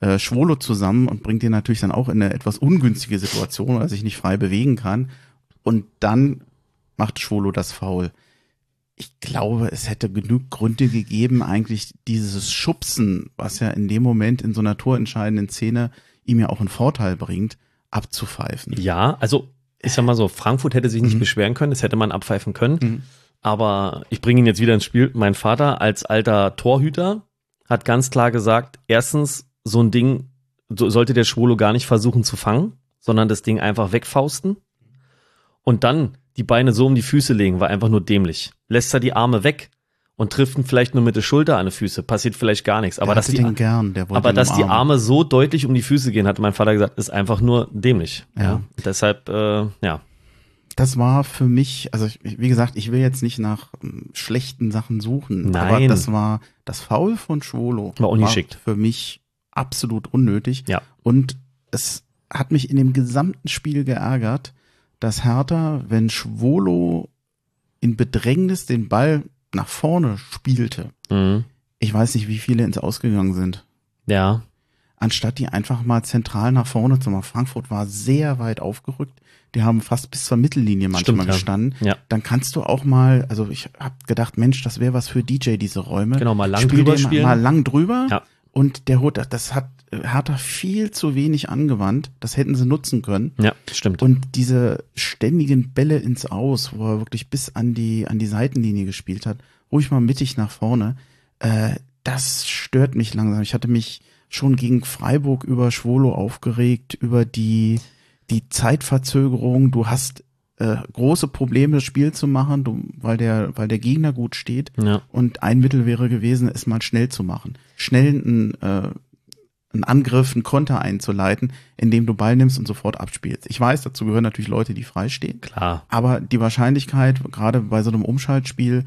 äh, Schwolo zusammen und bringt ihn natürlich dann auch in eine etwas ungünstige Situation, weil er sich nicht frei bewegen kann. Und dann macht Schwolo das Foul. Ich glaube, es hätte genug Gründe gegeben, eigentlich dieses Schubsen, was ja in dem Moment in so einer torentscheidenden Szene ihm ja auch einen Vorteil bringt, abzupfeifen. Ja, also ich sag mal so, Frankfurt hätte sich nicht Mhm. beschweren können, das hätte man abpfeifen können. Mhm. Aber ich bringe ihn jetzt wieder ins Spiel. Mein Vater als alter Torhüter hat ganz klar gesagt, erstens, so ein Ding so sollte der Schwolo gar nicht versuchen zu fangen, sondern das Ding einfach wegfausten. Und dann die Beine so um die Füße legen, war einfach nur dämlich. Lässt er die Arme weg und trifft ihn vielleicht nur mit der Schulter an die Füße, passiert vielleicht gar nichts. Aber dass die, gern, aber dass die. Arme so deutlich um die Füße gehen, hat mein Vater gesagt, ist einfach nur dämlich. Ja. Deshalb, äh, ja. Das war für mich, also wie gesagt, ich will jetzt nicht nach ähm, schlechten Sachen suchen, aber Nein. das war das Foul von Schwolo. War ungeschickt. für mich absolut unnötig. Ja. Und es hat mich in dem gesamten Spiel geärgert, dass Hertha, wenn Schwolo in Bedrängnis den Ball nach vorne spielte, Mhm. ich weiß nicht, wie viele ins Ausgegangen sind, Ja. anstatt die einfach mal zentral nach vorne zu machen. Frankfurt war sehr weit aufgerückt. Die haben fast bis zur Mittellinie manchmal Stimmt, gestanden. Ja. Dann kannst du auch mal, also ich habe gedacht, Mensch, das wäre was für DJ, diese Räume. Genau, mal lang Spiel drüber den spielen. Mal lang drüber. Ja. Und der Hut, das hat Hertha viel zu wenig angewandt. Das hätten sie nutzen können. Ja, stimmt. Und diese ständigen Bälle ins Aus, wo er wirklich bis an die, an die Seitenlinie gespielt hat, ruhig mal mittig nach vorne, äh, das stört mich langsam. Ich hatte mich schon gegen Freiburg über Schwolo aufgeregt, über die, die Zeitverzögerung. Du hast äh, große Probleme, das Spiel zu machen, du, weil der, weil der Gegner gut steht. Ja. Und ein Mittel wäre gewesen, es mal schnell zu machen. Schnell einen, äh, einen Angriff, einen Konter einzuleiten, indem du Ball nimmst und sofort abspielst. Ich weiß, dazu gehören natürlich Leute, die freistehen. Klar. Aber die Wahrscheinlichkeit, gerade bei so einem Umschaltspiel,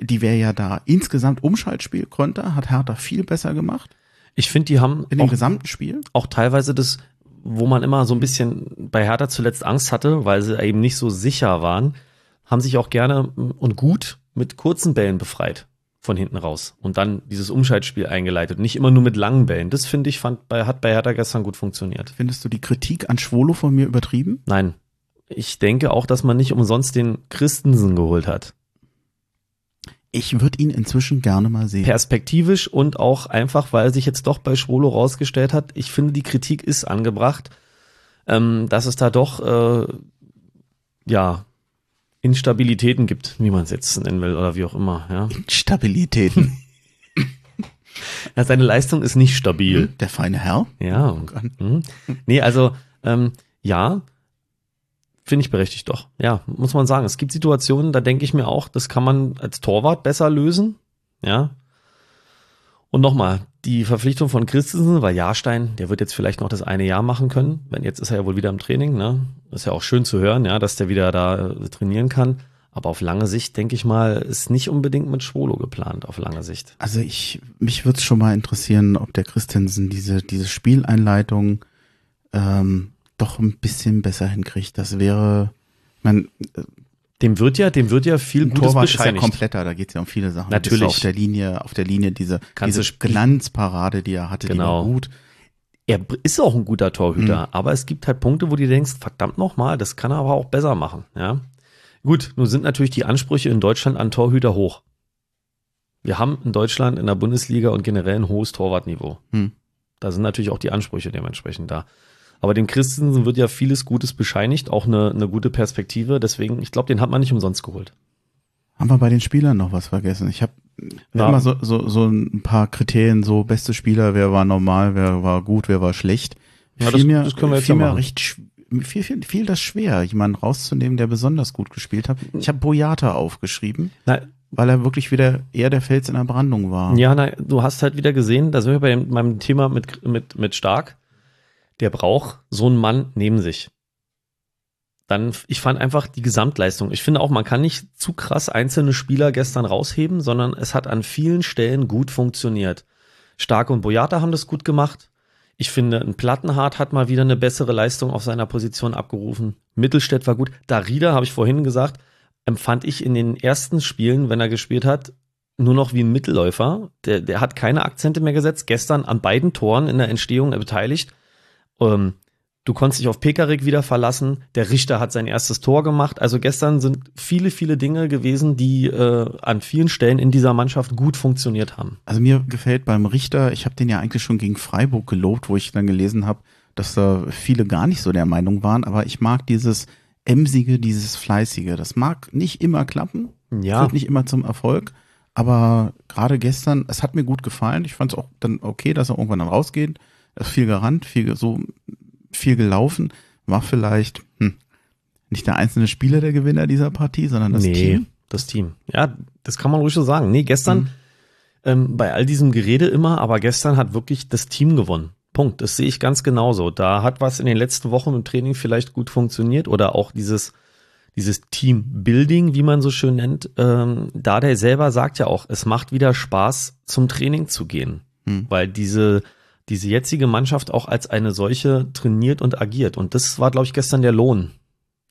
die wäre ja da. Insgesamt Umschaltspiel Konter hat Hertha viel besser gemacht Ich finde, die haben in dem auch, gesamten Spiel. auch teilweise das, wo man immer so ein bisschen bei Hertha zuletzt Angst hatte, weil sie eben nicht so sicher waren, haben sich auch gerne und gut mit kurzen Bällen befreit von hinten raus und dann dieses Umschaltspiel eingeleitet. Nicht immer nur mit langen Bällen. Das finde ich, fand bei, hat bei Hertha gestern gut funktioniert. Findest du die Kritik an Schwolo von mir übertrieben? Nein. Ich denke auch, dass man nicht umsonst den Christensen geholt hat. Ich würde ihn inzwischen gerne mal sehen. Perspektivisch und auch einfach, weil sich jetzt doch bei Schwolo rausgestellt hat, ich finde, die Kritik ist angebracht, ähm, dass es da doch, äh, ja, Instabilitäten gibt, wie man es jetzt nennen will oder wie auch immer. Ja. Stabilitäten. ja seine Leistung ist nicht stabil. Der feine Herr. Ja. Mhm. Nee, also ähm, ja, finde ich berechtigt doch. Ja, muss man sagen. Es gibt Situationen, da denke ich mir auch, das kann man als Torwart besser lösen. Ja. Und nochmal, die Verpflichtung von Christensen, weil Jahrstein, der wird jetzt vielleicht noch das eine Jahr machen können. Wenn jetzt ist er ja wohl wieder im Training, ne? Ist ja auch schön zu hören, ja, dass der wieder da äh, trainieren kann. Aber auf lange Sicht, denke ich mal, ist nicht unbedingt mit Schwolo geplant, auf lange Sicht. Also ich, mich würde es schon mal interessieren, ob der Christensen diese, diese Spieleinleitung ähm, doch ein bisschen besser hinkriegt. Das wäre, man, Dem wird ja, dem wird ja viel ein Gutes Torwart ist ja bescheinigt. kompletter, da geht es ja um viele Sachen. Natürlich. Auf der Linie, auf der Linie diese, Kannst diese Glanzparade, die er hatte, Genau. die war gut. er ist auch ein guter Torhüter, Mhm. aber es gibt halt Punkte, wo du denkst, verdammt nochmal, das kann er aber auch besser machen, ja. Gut, nun sind natürlich die Ansprüche in Deutschland an Torhüter hoch. Wir haben in Deutschland in der Bundesliga und generell ein hohes Torwartniveau. Hm. Da sind natürlich auch die Ansprüche dementsprechend da. Aber dem Christensen wird ja vieles Gutes bescheinigt, auch eine, eine gute Perspektive. Deswegen, ich glaube, den hat man nicht umsonst geholt. Haben wir bei den Spielern noch was vergessen? Ich habe Ja. immer so, so, so ein paar Kriterien, so beste Spieler, wer war normal, wer war gut, wer war schlecht. Ja, fiel das- mir, das können wir jetzt fiel ja machen. recht fiel, fiel, fiel das schwer, jemanden rauszunehmen, der besonders gut gespielt hat. Ich habe Boyata aufgeschrieben, Na, weil er wirklich wieder eher der Fels in der Brandung war. Ja, na, du hast halt wieder gesehen, da sind wir bei dem- meinem Thema mit, mit, mit Stark. Der braucht so einen Mann neben sich. Dann, ich fand einfach die Gesamtleistung. Ich finde auch, man kann nicht zu krass einzelne Spieler gestern rausheben, sondern es hat an vielen Stellen gut funktioniert. Stark und Boyata haben das gut gemacht. Ich finde, ein Plattenhardt hat mal wieder eine bessere Leistung auf seiner Position abgerufen. Mittelstädt war gut. Darida, habe ich vorhin gesagt, empfand ich in den ersten Spielen, wenn er gespielt hat, nur noch wie ein Mittelläufer. Der, der hat keine Akzente mehr gesetzt. Gestern an beiden Toren in der Entstehung beteiligt. Ähm, du konntest dich auf Pekarik wieder verlassen. Der Richter hat sein erstes Tor gemacht. Also gestern sind viele, viele Dinge gewesen, die äh, an vielen Stellen in dieser Mannschaft gut funktioniert haben. Also mir gefällt beim Richter, ich habe den ja eigentlich schon gegen Freiburg gelobt, wo ich dann gelesen habe, dass da viele gar nicht so der Meinung waren, aber ich mag dieses Emsige, dieses Fleißige. Das mag nicht immer klappen, führt nicht immer zum Erfolg, aber gerade gestern, es hat mir gut gefallen. Ich fand es auch dann okay, dass er irgendwann dann rausgeht. Ist viel gerannt, viel so viel gelaufen, war vielleicht hm, nicht der einzelne Spieler der Gewinner dieser Partie, sondern das nee, Team. das Team. Ja, das kann man ruhig so sagen. Nee, gestern Mhm. ähm, bei all diesem Gerede immer, aber gestern hat wirklich das Team gewonnen. Punkt. Das sehe ich ganz genauso. Da hat was in den letzten Wochen im Training vielleicht gut funktioniert oder auch dieses dieses Teambuilding, wie man so schön nennt. Ähm, da der selber sagt ja auch, es macht wieder Spaß, zum Training zu gehen, Hm. weil diese diese jetzige Mannschaft auch als eine solche trainiert und agiert. Und das war, glaube ich, gestern der Lohn.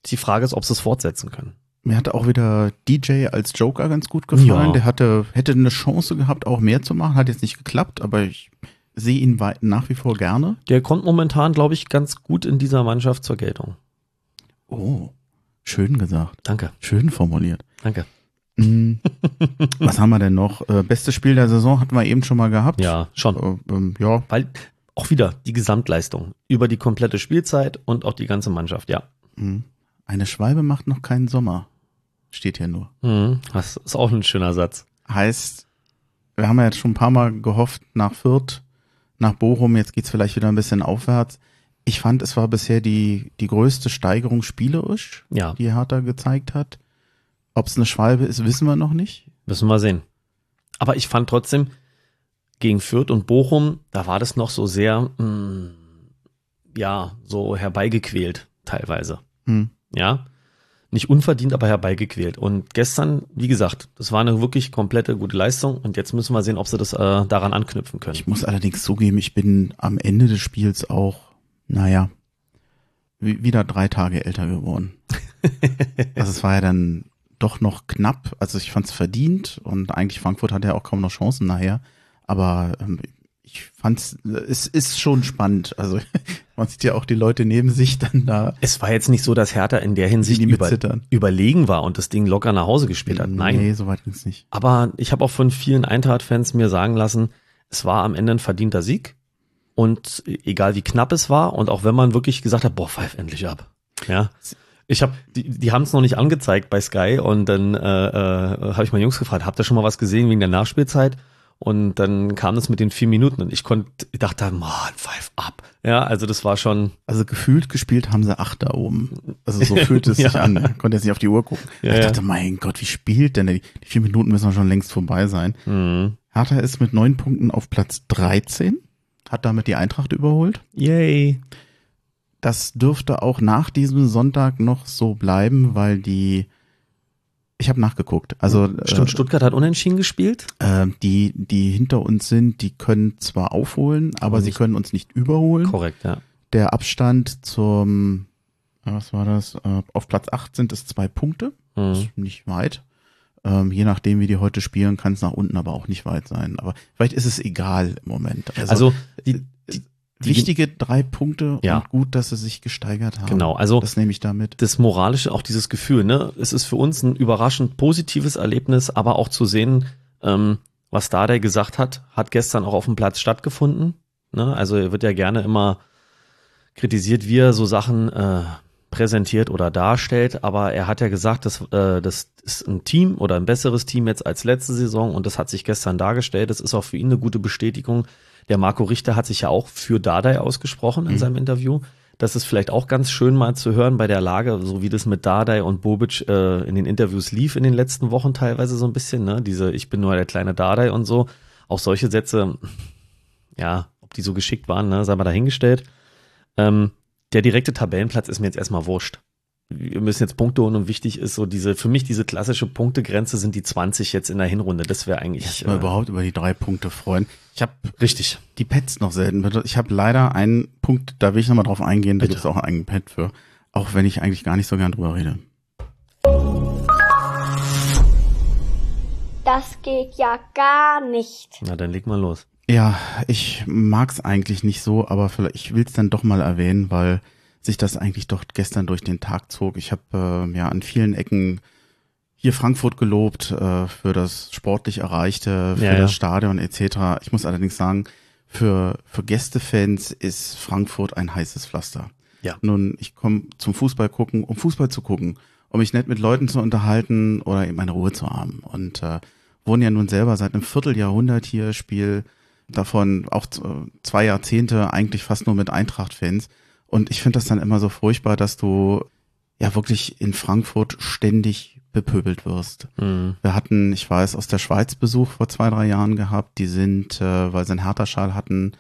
Die Frage ist, ob sie es fortsetzen können. Mir hat auch wieder DJ als Joker ganz gut gefallen. Ja. Der hatte, hätte eine Chance gehabt, auch mehr zu machen. Hat jetzt nicht geklappt, aber ich sehe ihn nach wie vor gerne. Der kommt momentan, glaube ich, ganz gut in dieser Mannschaft zur Geltung. Oh, schön gesagt. Danke, Schön formuliert. danke. Mm, Was haben wir denn noch? Äh, bestes Spiel der Saison hatten wir eben schon mal gehabt. Ja, schon. Äh, ähm, ja, Weil auch wieder die Gesamtleistung über die komplette Spielzeit und auch die ganze Mannschaft, ja. mm. eine Schwalbe macht noch keinen Sommer. Steht hier nur. Mhm. Das ist auch ein schöner Satz. Heißt, wir haben ja jetzt schon ein paar Mal gehofft nach Fürth, nach Bochum, jetzt geht's vielleicht wieder ein bisschen aufwärts. Ich fand, es war bisher die, die größte Steigerung spielerisch, Ja, die Hertha gezeigt hat. Ob es eine Schwalbe ist, wissen wir noch nicht. müssen wir sehen. Aber ich fand trotzdem, gegen Fürth und Bochum, da war das noch so sehr, mh, ja, so herbeigequält teilweise. Hm. Ja, nicht unverdient, aber herbeigequält. Und gestern, wie gesagt, das war eine wirklich komplette gute Leistung. Und jetzt müssen wir sehen, ob sie das äh, daran anknüpfen können. Ich muss allerdings zugeben, ich bin am Ende des Spiels auch, naja, wie- wieder drei Tage älter geworden. also es war ja dann doch noch knapp. Also ich fand es verdient und eigentlich Frankfurt hatte ja auch kaum noch Chancen nachher. Aber ähm, ich fand's, es ist schon spannend. Also man sieht ja auch die Leute neben sich dann da. Es war jetzt nicht so, dass Hertha in der Hinsicht über, überlegen war und das Ding locker nach Hause gespielt hat. Nein. Nee, so weit ging's nicht. Aber ich habe auch von vielen Eintracht-Fans mir sagen lassen, es war am Ende ein verdienter Sieg. Und egal wie knapp es war und auch wenn man wirklich gesagt hat, boah, pfeif endlich ab. Ja. Ich habe, die, die haben es noch nicht angezeigt bei Sky und dann äh, äh, habe ich meine Jungs gefragt, habt ihr schon mal was gesehen wegen der Nachspielzeit? Und dann kam das mit den vier Minuten und ich konnte, ich dachte, man, pfeif ab. Ja, also das war schon, Also gefühlt gespielt haben sie acht da oben. Also so fühlt es sich Ja. an. Konnte jetzt nicht auf die Uhr gucken. Ja, ich ja. dachte, mein Gott, wie spielt denn? der? Die vier Minuten müssen schon längst vorbei sein. mh, Hertha ist mit neun Punkten auf Platz 13, hat damit die Eintracht überholt. yay. Das dürfte auch nach diesem Sonntag noch so bleiben, weil die, ich habe nachgeguckt, also Stimmt, Stuttgart hat unentschieden gespielt. äh, die, die hinter uns sind, die können zwar aufholen, aber Aber sie können uns nicht überholen. Korrekt, ja. Der Abstand zum, äh, was war das, äh, auf Platz 8 sind es zwei Punkte, Mhm. ist nicht weit. Ähm, je nachdem, wie die heute spielen, kann es nach unten aber auch nicht weit sein. Aber vielleicht ist es egal im Moment. Also, die, die, wichtige drei Punkte Ja. und gut, dass sie sich gesteigert haben. Genau, also Das nehme ich damit. das Moralische, auch dieses Gefühl, ne? Es ist für uns ein überraschend positives Erlebnis, aber auch zu sehen, ähm, was Dardai gesagt hat, hat gestern auch auf dem Platz stattgefunden. Ne? Also er wird ja gerne immer kritisiert, wie er so Sachen äh, präsentiert oder darstellt, aber er hat ja gesagt, dass äh, das ist ein Team oder ein besseres Team jetzt als letzte Saison und das hat sich gestern dargestellt. Das ist auch für ihn eine gute Bestätigung. Der Marco Richter hat sich ja auch für Dardai ausgesprochen in Mhm. seinem Interview. Das ist vielleicht auch ganz schön mal zu hören bei der Lage, so wie das mit Dardai und Bobic äh, in den Interviews lief in den letzten Wochen teilweise so ein bisschen, ne? Diese Ich bin nur der kleine Dardai und so. Auch solche Sätze, ja, ob die so geschickt waren, ne, sei mal dahingestellt. Ähm, der direkte Tabellenplatz ist mir jetzt erstmal wurscht. Wir müssen jetzt Punkte holen und wichtig ist so diese, für mich diese klassische Punktegrenze sind die 20 jetzt in der Hinrunde. Das wäre eigentlich Mal äh, überhaupt über die drei Punkte freuen. Ich habe richtig. die Pads noch selten. Ich habe leider einen Punkt, da will ich nochmal drauf eingehen, da gibt es auch einen eigenen Pad für. Auch wenn ich eigentlich gar nicht so gern drüber rede. Das geht ja gar nicht. Na, dann leg mal los. Ja, ich mag's eigentlich nicht so, aber vielleicht, ich will's dann doch mal erwähnen, weil sich das eigentlich doch gestern durch den Tag zog. Ich habe äh, ja an vielen Ecken hier Frankfurt gelobt äh, für das sportlich Erreichte, für Ja, ja. das Stadion etc. Ich muss allerdings sagen, für, für Gästefans ist Frankfurt ein heißes Pflaster. Ja. Nun, ich komme zum Fußball gucken, um Fußball zu gucken, um mich nett mit Leuten zu unterhalten oder eben meine Ruhe zu haben. Und äh, wohne ja nun selber seit einem Vierteljahrhundert hier, spiel davon auch äh, zwei Jahrzehnte eigentlich fast nur mit Eintracht-Fans. Und ich finde das dann immer so furchtbar, dass du ja wirklich in Frankfurt ständig bepöbelt wirst. Mhm. Wir hatten, ich weiß, aus der Schweiz Besuch vor zwei, drei Jahren gehabt. Die sind, äh, weil sie einen Hertha-Schal hatten,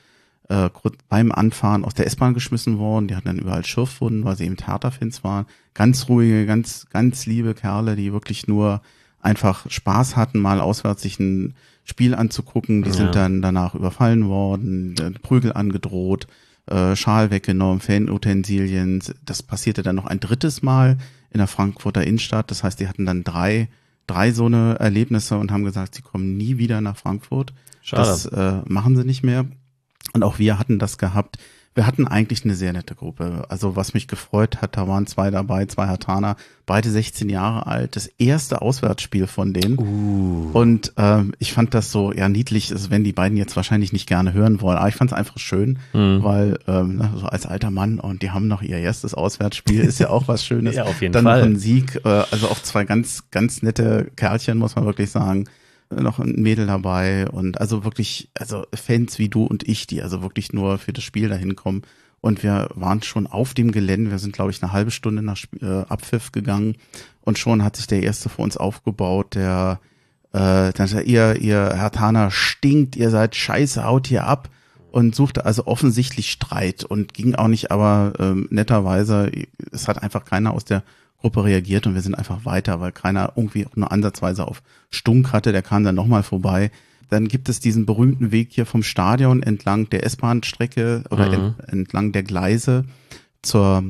äh, beim Anfahren aus der S-Bahn geschmissen worden. Die hatten dann überall Schürfwunden, weil sie eben Hertha-Fans waren. Ganz ruhige, ganz, ganz liebe Kerle, die wirklich nur einfach Spaß hatten, mal auswärts sich ein Spiel anzugucken. Die Ja. sind dann danach überfallen worden, äh, Prügel angedroht, äh, Schal weggenommen, Fanutensilien. Das passierte dann noch ein drittes Mal in der Frankfurter Innenstadt. Das heißt, die hatten dann drei, drei so eine Erlebnisse und haben gesagt, sie kommen nie wieder nach Frankfurt. Schade. Das äh, machen sie nicht mehr. Und auch wir hatten das gehabt. Wir hatten eigentlich eine sehr nette Gruppe. Also was mich gefreut hat, da waren zwei dabei, zwei Hartaner, beide 16 Jahre alt. Das erste Auswärtsspiel von denen. Uh. Und ähm, ich fand das so ja niedlich, das werden die beiden jetzt wahrscheinlich nicht gerne hören wollen, aber ich fand es einfach schön, Mhm. weil ähm, ne, so als alter Mann und die haben noch ihr erstes Auswärtsspiel, ist ja auch was Schönes. Ja, auf jeden Dann Fall. noch ein Sieg, äh, also auch zwei ganz, ganz nette Kerlchen, muss man wirklich sagen. Äh, Noch ein Mädel dabei und also wirklich, also Fans wie du und ich, die also wirklich nur für das Spiel dahin kommen Und wir waren schon auf dem Gelände. Wir sind, glaube ich, eine halbe Stunde nach Sp- äh, Abpfiff gegangen. Und schon hat sich der erste vor uns aufgebaut, der äh, dann sagt, ihr, ihr Herr Tana stinkt, ihr seid scheiße, haut hier ab und suchte also offensichtlich Streit und ging auch nicht, aber ähm, netterweise, es hat einfach keiner aus der Gruppe reagiert und wir sind einfach weiter, weil keiner irgendwie auch nur ansatzweise auf Stunk hatte, der kam dann nochmal vorbei. Dann gibt es diesen berühmten Weg hier vom Stadion entlang der S-Bahn-Strecke oder Mhm. ent, entlang der Gleise zur,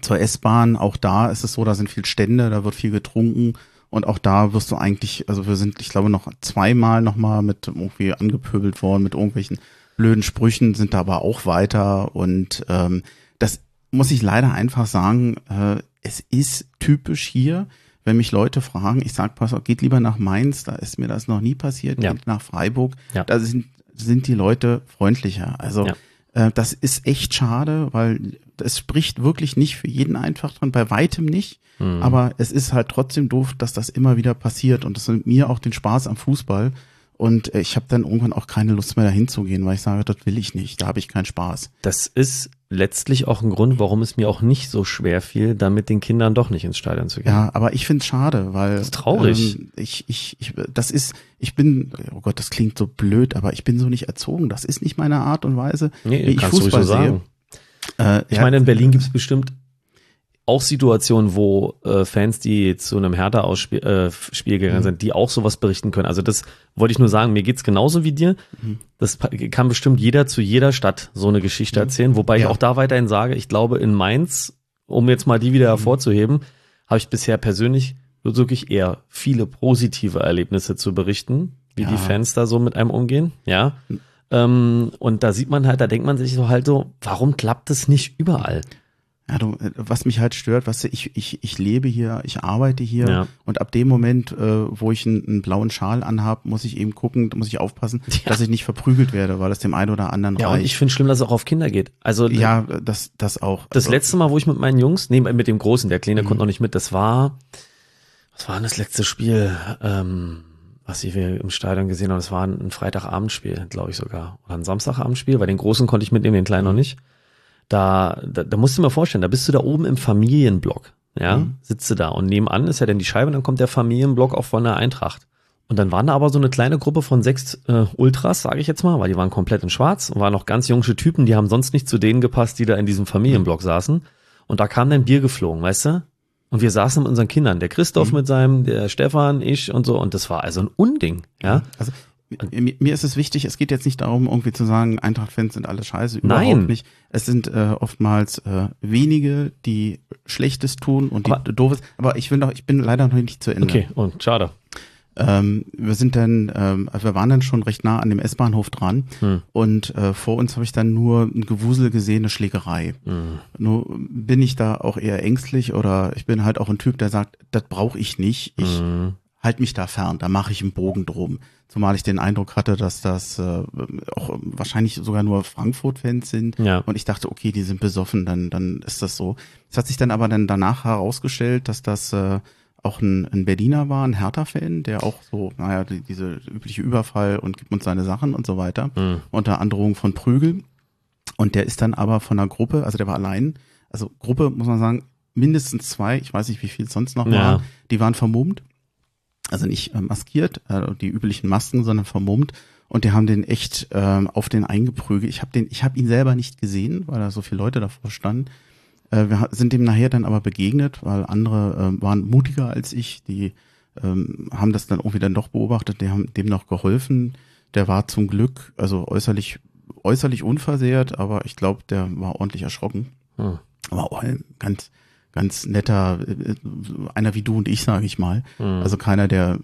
zur S-Bahn. Auch da ist es so, da sind viel Stände, da wird viel getrunken. Und auch da wirst du eigentlich, also wir sind, ich glaube, noch zweimal nochmal mit irgendwie angepöbelt worden, mit irgendwelchen blöden Sprüchen, sind da aber auch weiter. Und ähm, das muss ich leider einfach sagen, äh, es ist typisch hier, wenn mich Leute fragen, ich sag, pass auf, geht lieber nach Mainz, da ist mir das noch nie passiert, Ja. geht nach Freiburg, Ja. da sind, sind die Leute freundlicher. Also Ja. äh, das ist echt schade, weil es spricht wirklich nicht für jeden einfach dran, bei weitem nicht. Mhm. Aber es ist halt trotzdem doof, dass das immer wieder passiert und das nimmt mir auch den Spaß am Fußball. Und äh, ich habe dann irgendwann auch keine Lust mehr dahin zu gehen, weil ich sage, das will ich nicht, da habe ich keinen Spaß. Das ist letztlich auch ein Grund, warum es mir auch nicht so schwer fiel, da mit den Kindern doch nicht ins Stadion zu gehen. Ja, aber ich find's schade, weil Das ist traurig. Ähm, ich, ich, ich, das ist, ich bin, oh Gott, das klingt so blöd, aber ich bin so nicht erzogen. Das ist nicht meine Art und Weise, Nee, wie ich Fußball so sagen. sehe. Äh, Ich ja, meine, in Berlin gibt es bestimmt auch Situationen, wo äh, Fans, die zu einem Hertha-Spiel äh, Spiel Mhm. gegangen sind, die auch sowas berichten können. Also das wollte ich nur sagen, mir geht's genauso wie dir. Mhm. Das kann bestimmt jeder zu jeder Stadt so eine Geschichte erzählen. Wobei ich Ja. auch da weiterhin sage, ich glaube in Mainz, um jetzt mal die Mhm. wieder hervorzuheben, habe ich bisher persönlich wirklich eher viele positive Erlebnisse zu berichten, wie Ja. die Fans da so mit einem umgehen. Ja. Ähm, und da sieht man halt, da denkt man sich so halt so, warum klappt es nicht überall? Ja, du, äh, was mich halt stört, was ich, ich, ich lebe hier, ich arbeite hier Ja. und ab dem Moment, äh, wo ich einen, einen blauen Schal anhab, muss ich eben gucken, muss ich aufpassen, Ja. dass ich nicht verprügelt werde, weil das dem einen oder anderen Ja, und ich reicht. finde schlimm, dass es auch auf Kinder geht. Also ja, das, das auch. das Also, letzte Mal, wo ich mit meinen Jungs, nee, mit dem Großen, der Kleine Mhm. konnte noch nicht mit, das war, was war denn das letzte Spiel, ähm, was wir im Stadion gesehen haben? Das war ein Freitagabendspiel, glaube ich sogar. Oder ein Samstagabendspiel, weil den Großen konnte ich mitnehmen, den Kleinen noch nicht. Da, da, da musst du dir mal vorstellen, da bist du da oben im Familienblock, ja, Mhm. sitzt du da und nebenan ist ja dann die Scheibe und dann kommt der Familienblock auch von der Eintracht. Und dann waren da aber so eine kleine Gruppe von sechs äh, Ultras, sage ich jetzt mal, weil die waren komplett in schwarz und waren noch ganz jungsche Typen, die haben sonst nicht zu denen gepasst, die da in diesem Familienblock saßen. Und da kam dann Bier geflogen, weißt du? Und wir saßen mit unseren Kindern, der Christoph mit seinem, der Stefan, ich und so. Und das war also ein Unding, ja. Also mir, mir ist es wichtig, es geht jetzt nicht darum, irgendwie zu sagen, Eintracht-Fans sind alle scheiße, Nein. überhaupt nicht. Es sind äh, oftmals äh, wenige, die Schlechtes tun und die Aber- doofes. Aber ich will noch, ich bin leider noch nicht zu Ende. Okay, und schade. Ähm, wir sind dann, ähm, also wir waren dann schon recht nah an dem S-Bahnhof dran Hm. und äh, vor uns habe ich dann nur ein Gewusel gesehen, eine Schlägerei. Hm. Nur bin ich da auch eher ängstlich oder ich bin halt auch ein Typ, der sagt, das brauche ich nicht. Ich Hm. Halt mich da fern, da mache ich einen Bogen drum. Zumal ich den Eindruck hatte, dass das äh, auch wahrscheinlich sogar nur Frankfurt-Fans sind. Ja. Und ich dachte, okay, die sind besoffen, dann, dann ist das so. Es hat sich dann aber dann danach herausgestellt, dass das äh, auch ein, ein Berliner war, ein Hertha-Fan, der auch so, naja, die, diese übliche Überfall und gibt uns seine Sachen und so weiter, Hm. unter Androhung von Prügel. Und der ist dann aber von einer Gruppe, also der war allein, also Gruppe, muss man sagen, mindestens zwei, ich weiß nicht, wie viel es sonst noch Ja. waren, die waren vermummt, also nicht äh, maskiert, äh, die üblichen Masken, sondern vermummt. Und die haben den echt ähm, auf den eingeprügelt. Ich habe den, ich habe ihn selber nicht gesehen, weil da so viele Leute davor standen. Äh, wir sind dem nachher dann aber begegnet, weil andere ähm, waren mutiger als ich. Die ähm, haben das dann irgendwie dann doch beobachtet. Die haben dem noch geholfen. Der war zum Glück, also äußerlich, äußerlich unversehrt, aber ich glaube, der war ordentlich erschrocken. Hm. Aber auch ganz, ganz netter, äh, einer wie du und ich, sage ich mal. Hm. Also keiner, der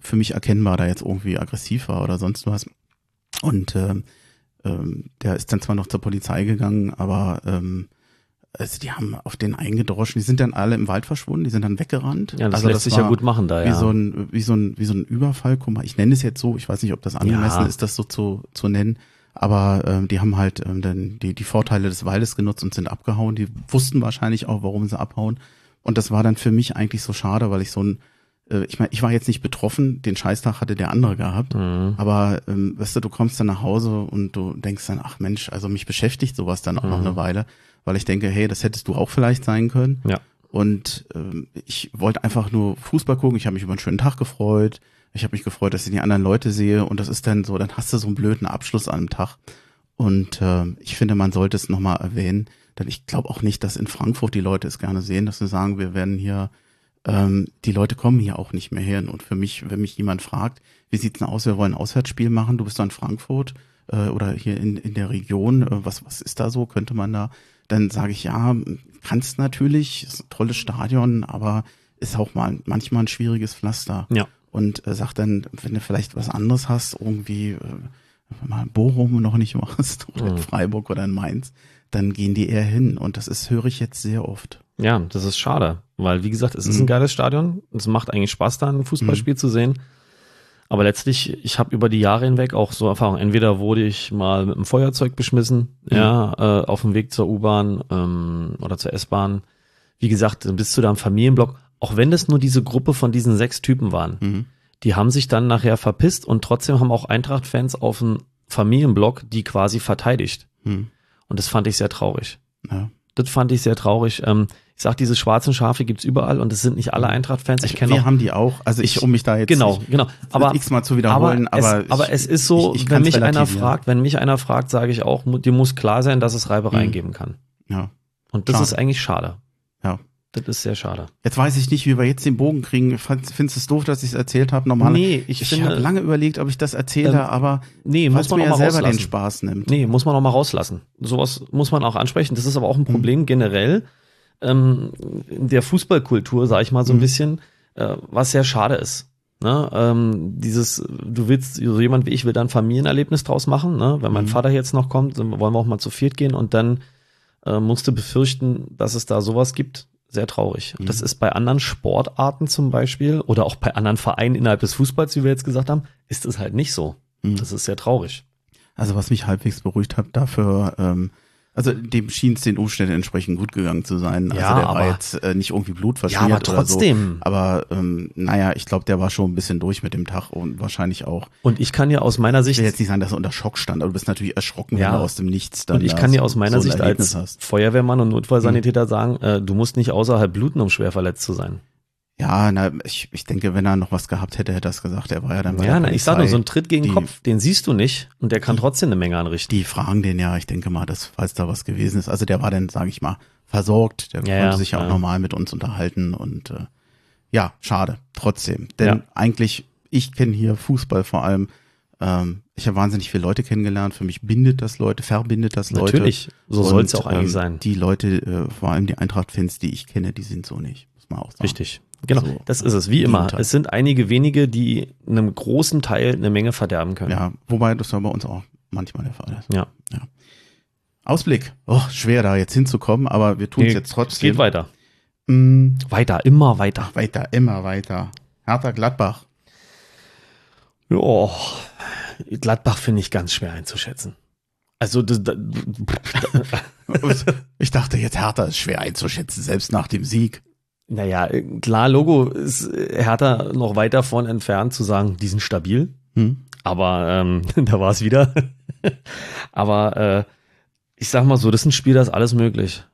für mich erkennbar da jetzt irgendwie aggressiv war oder sonst was. Und ähm, ähm, der ist dann zwar noch zur Polizei gegangen, aber ähm, also die haben auf den eingedroschen. Die sind dann alle im Wald verschwunden, die sind dann weggerannt. ja, das also lässt sich ja gut machen da, Wie ja. so ein, wie so ein, wie so ein Überfall. Guck mal, ich nenne es jetzt so. Ich weiß nicht, ob das angemessen Ja. ist, das so zu, zu nennen. Aber ähm, die haben halt ähm, dann die, die Vorteile des Waldes genutzt und sind abgehauen. Die wussten wahrscheinlich auch, warum sie abhauen. Und das war dann für mich eigentlich so schade, weil ich so ein äh, ich meine, ich war jetzt nicht betroffen, den Scheißtag hatte der andere gehabt, Mhm. aber ähm, weißt du, du kommst dann nach Hause und du denkst dann, ach Mensch, also mich beschäftigt sowas dann auch noch Mhm. eine Weile, weil ich denke, hey, das hättest du auch vielleicht sein können. Ja. Und ähm, ich wollte einfach nur Fußball gucken. Ich habe mich über einen schönen Tag gefreut. Ich habe mich gefreut, dass ich die anderen Leute sehe. Und das ist dann so, dann hast du so einen blöden Abschluss an einem Tag. Und äh, ich finde, man sollte es nochmal erwähnen. Denn ich glaube auch nicht, dass in Frankfurt die Leute es gerne sehen, dass sie sagen, wir werden hier, ähm, die Leute kommen hier auch nicht mehr hin. Und für mich, wenn mich jemand fragt, wie sieht's denn aus, wir wollen ein Auswärtsspiel machen, du bist doch in Frankfurt äh, oder hier in, in der Region, äh, was, was ist da so, könnte man da, dann sage ich, ja, kannst natürlich, ist ein tolles Stadion, aber ist auch mal manchmal ein schwieriges Pflaster. Ja. Und äh, sag dann, wenn du vielleicht was anderes hast, irgendwie äh, mal Bochum noch nicht machst oder in Mhm. Freiburg oder in Mainz, dann gehen die eher hin. Und das ist, höre ich jetzt sehr oft. Ja, das ist schade, weil wie gesagt, es ist Mhm. ein geiles Stadion. Es macht eigentlich Spaß, da ein Fußballspiel zu sehen. Aber letztlich, ich habe über die Jahre hinweg auch so Erfahrungen. Entweder wurde ich mal mit einem Feuerzeug beschmissen, ja, äh, auf dem Weg zur U-Bahn ähm, oder zur S-Bahn. Wie gesagt, bist du da im Familienblock. Auch wenn das nur diese Gruppe von diesen sechs Typen waren, Mhm. die haben sich dann nachher verpisst und trotzdem haben auch Eintracht-Fans auf dem Familienblock die quasi verteidigt. Mhm. Und das fand ich sehr traurig. Ja. Das fand ich sehr traurig. Ähm, ich sag, diese schwarzen Schafe gibt's überall und es sind nicht alle Eintracht-Fans. Ich kenne Wir auch. haben die auch. Also ich, um mich da jetzt Genau, nicht genau. Aber, x-mal zu wiederholen, aber, aber, es, aber ich, es ist so, ich- ich wenn mich einer fragt, wenn mich einer fragt, sage ich auch, dir muss klar sein, dass es Reibereien Mhm. geben kann. Ja. Und das Schade. ist eigentlich schade. Das ist sehr schade. Jetzt weiß ich nicht, wie wir jetzt den Bogen kriegen. Findest du es doof, dass ich es erzählt habe? Normal. Nee, ich ich habe lange überlegt, ob ich das erzähle, Ähm, aber Nee, muss man mir auch ja mal selber den. Spaß nimmt. Nee, muss man auch mal rauslassen. Sowas muss man auch ansprechen. Das ist aber auch ein Problem generell ähm, in der Fußballkultur, sage ich mal so ein Mhm. bisschen, äh, was sehr schade ist. Ne? Ähm, dieses, du willst, so jemand wie ich will da ein Familienerlebnis draus machen, ne? wenn mein Mhm. Vater jetzt noch kommt, dann wollen wir auch mal zu viert gehen und dann äh, musst du befürchten, dass es da sowas gibt. Sehr traurig. Mhm. Das ist bei anderen Sportarten zum Beispiel oder auch bei anderen Vereinen innerhalb des Fußballs, wie wir jetzt gesagt haben, ist es halt nicht so. Mhm. Das ist sehr traurig. Also was mich halbwegs beruhigt hat, dafür, ähm, also dem schien es den Umständen entsprechend gut gegangen zu sein. Also Ja, der war aber- jetzt äh, nicht irgendwie blutverschmiert Ja, aber trotzdem. so. Aber ähm, naja, ich glaube, der war schon ein bisschen durch mit dem Tag und wahrscheinlich auch. Und ich kann ja aus meiner Ich Sicht, will jetzt nicht sagen, dass er unter Schock stand, aber du bist natürlich erschrocken, Ja. wenn du aus dem Nichts dann und ich kann dir aus meiner so Sicht als hast. Feuerwehrmann und Notfallsanitäter sagen, äh, du musst nicht außerhalb bluten, um schwer verletzt zu sein. Ja, na, ich, ich denke, wenn er noch was gehabt hätte, hätte er das gesagt. Er war ja dann bei Ja, der na, ich sag nur, so ein Tritt gegen den die- Kopf, den siehst du nicht und der kann trotzdem eine Menge anrichten. Die fragen den ja, ich denke mal, dass, falls da was gewesen ist. Also der war dann, sage ich mal, versorgt. Der Ja, konnte ja, sich ja auch ja. normal mit uns unterhalten und äh, ja, schade, trotzdem. Denn Ja. eigentlich, ich kenne hier Fußball vor allem. Ähm, ich habe wahnsinnig viele Leute kennengelernt. Für mich bindet das Leute, verbindet das Leute. Natürlich, so Und, soll es ja auch eigentlich ähm, sein. Die Leute, äh, vor allem die Eintracht-Fans, die ich kenne, die sind so nicht, muss man auch sagen. Richtig. Genau, So, das ist es, wie immer. Gegenteil. Es sind einige wenige, die einem großen Teil eine Menge verderben können. Ja, wobei das ja bei uns auch manchmal der Fall ist. Ja. Ausblick. Oh, schwer da jetzt hinzukommen, aber wir tun es Nee, jetzt Es trotzdem. geht weiter. Mm, Weiter, immer weiter. Weiter, immer weiter. Hertha Gladbach. Ja, Gladbach finde ich ganz schwer einzuschätzen. Also, das, das, Ich dachte jetzt, Hertha ist schwer einzuschätzen, selbst nach dem Sieg. Naja, klar, Logo ist Hertha noch weit davon entfernt zu sagen, die sind stabil. Hm? Aber ähm, da war es wieder. Aber äh, ich sag mal so, das ist ein Spiel, da ist alles möglich.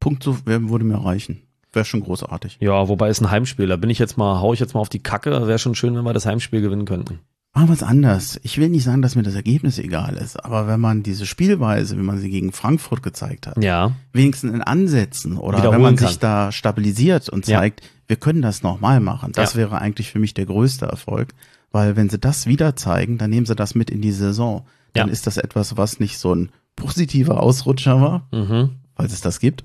Punkt so wer- würde mir reichen. Wäre schon großartig. Ja, wobei es ein Heimspiel. Da bin ich jetzt mal, hau ich jetzt mal auf die Kacke. Wäre schon schön, wenn wir das Heimspiel gewinnen könnten. Aber was anders. Ich will nicht sagen, dass mir das Ergebnis egal ist, aber wenn man diese Spielweise, wie man sie gegen Frankfurt gezeigt hat, Ja, wenigstens in Ansätzen oder wenn man kann. sich da stabilisiert und Ja. zeigt, wir können das nochmal machen, das Ja. wäre eigentlich für mich der größte Erfolg, weil wenn sie das wieder zeigen, dann nehmen sie das mit in die Saison. Dann Ja. ist das etwas, was nicht so ein positiver Ausrutscher war, mhm. falls es das gibt,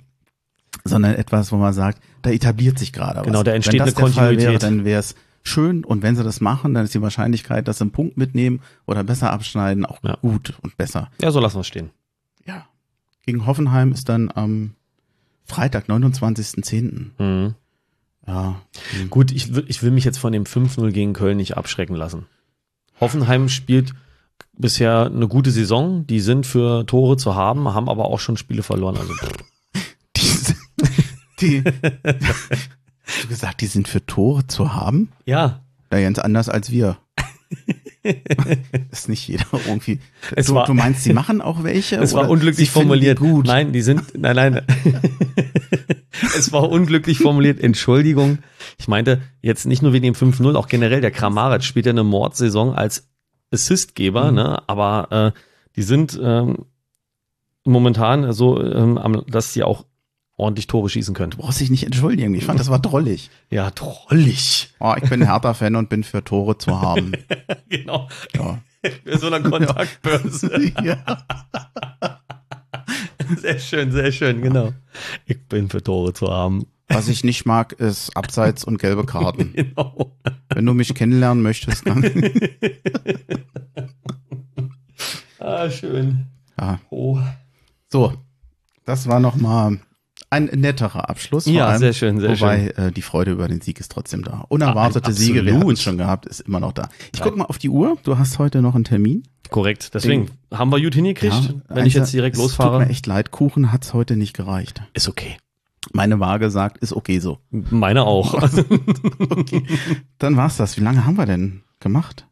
sondern etwas, wo man sagt, da etabliert sich gerade was. Genau, da entsteht wenn das eine der Fall Wäre, Kontinuität. dann wäre es schön und wenn sie das machen, dann ist die Wahrscheinlichkeit, dass sie einen Punkt mitnehmen oder besser abschneiden, auch Ja. gut und besser. ja, so lassen wir es stehen. Ja. Gegen Hoffenheim ist dann am Freitag, 29.10. Mhm. Ja. Gut, ich will, ich will mich jetzt von dem 5-0 gegen Köln nicht abschrecken lassen. Hoffenheim spielt bisher eine gute Saison. Die sind für Tore zu haben, haben aber auch schon Spiele verloren. Also, Die, die, Hast du gesagt, die sind für Tore zu haben? Ja, Ja, ganz anders als wir. ist nicht jeder irgendwie. Es du, war- du meinst, sie machen auch welche? es war unglücklich die formuliert. Gut. Nein, die sind, nein, nein. es war unglücklich formuliert. Entschuldigung. Ich meinte jetzt nicht nur wegen dem 5-0, auch generell der Kramaric spielt ja eine Mordsaison als Assistgeber, Mhm. ne? Aber äh, die sind ähm, momentan so, ähm, dass sie auch ordentlich Tore schießen können. Du brauchst dich nicht entschuldigen. Ich fand, das war drollig. Ja, trollig. Oh, ich bin Hertha-Fan und bin für Tore zu haben. genau. Ja. Für so eine Kontaktbörse. ja. Sehr schön, sehr schön, genau. Ich bin für Tore zu haben. Was ich nicht mag, ist Abseits und gelbe Karten. Genau. Wenn du mich kennenlernen möchtest, dann. Ah, schön. Ja. Oh. So, das war nochmal ein netterer Abschluss. vor Ja, allem, sehr schön, sehr wobei äh, die Freude über den Sieg ist trotzdem da. Unerwartete Ah, Siege, wir hatten es schon gehabt, ist immer noch da. Ich guck mal auf die Uhr. Du hast heute noch einen Termin. Korrekt. Deswegen haben wir gut hingekriegt. Wenn ich Einser- jetzt direkt es Tut losfahre, mir echt leid, Kuchen hat's heute nicht gereicht. ist okay. Meine Waage sagt, ist okay so. Meine auch. Okay. Dann war's das. Wie lange haben wir denn gemacht?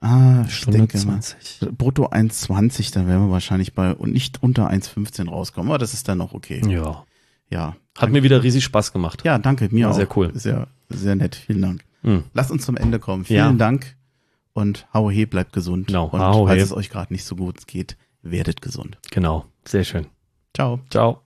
Ah, ich Stunde denke mal, 20. brutto 1,20, dann werden wir wahrscheinlich bei und nicht unter 1,15 rauskommen. Aber das ist dann noch okay. Ja. Ja. Hat mir wieder riesig Spaß gemacht. Ja, danke, mir War auch. sehr cool. Sehr, sehr nett. Vielen Dank. Hm. Lass uns zum Ende kommen. Vielen Ja. Dank und hau he, bleibt gesund. Genau, und hau falls he. es euch gerade nicht so gut geht, werdet gesund. Genau. Sehr schön. Ciao. Ciao.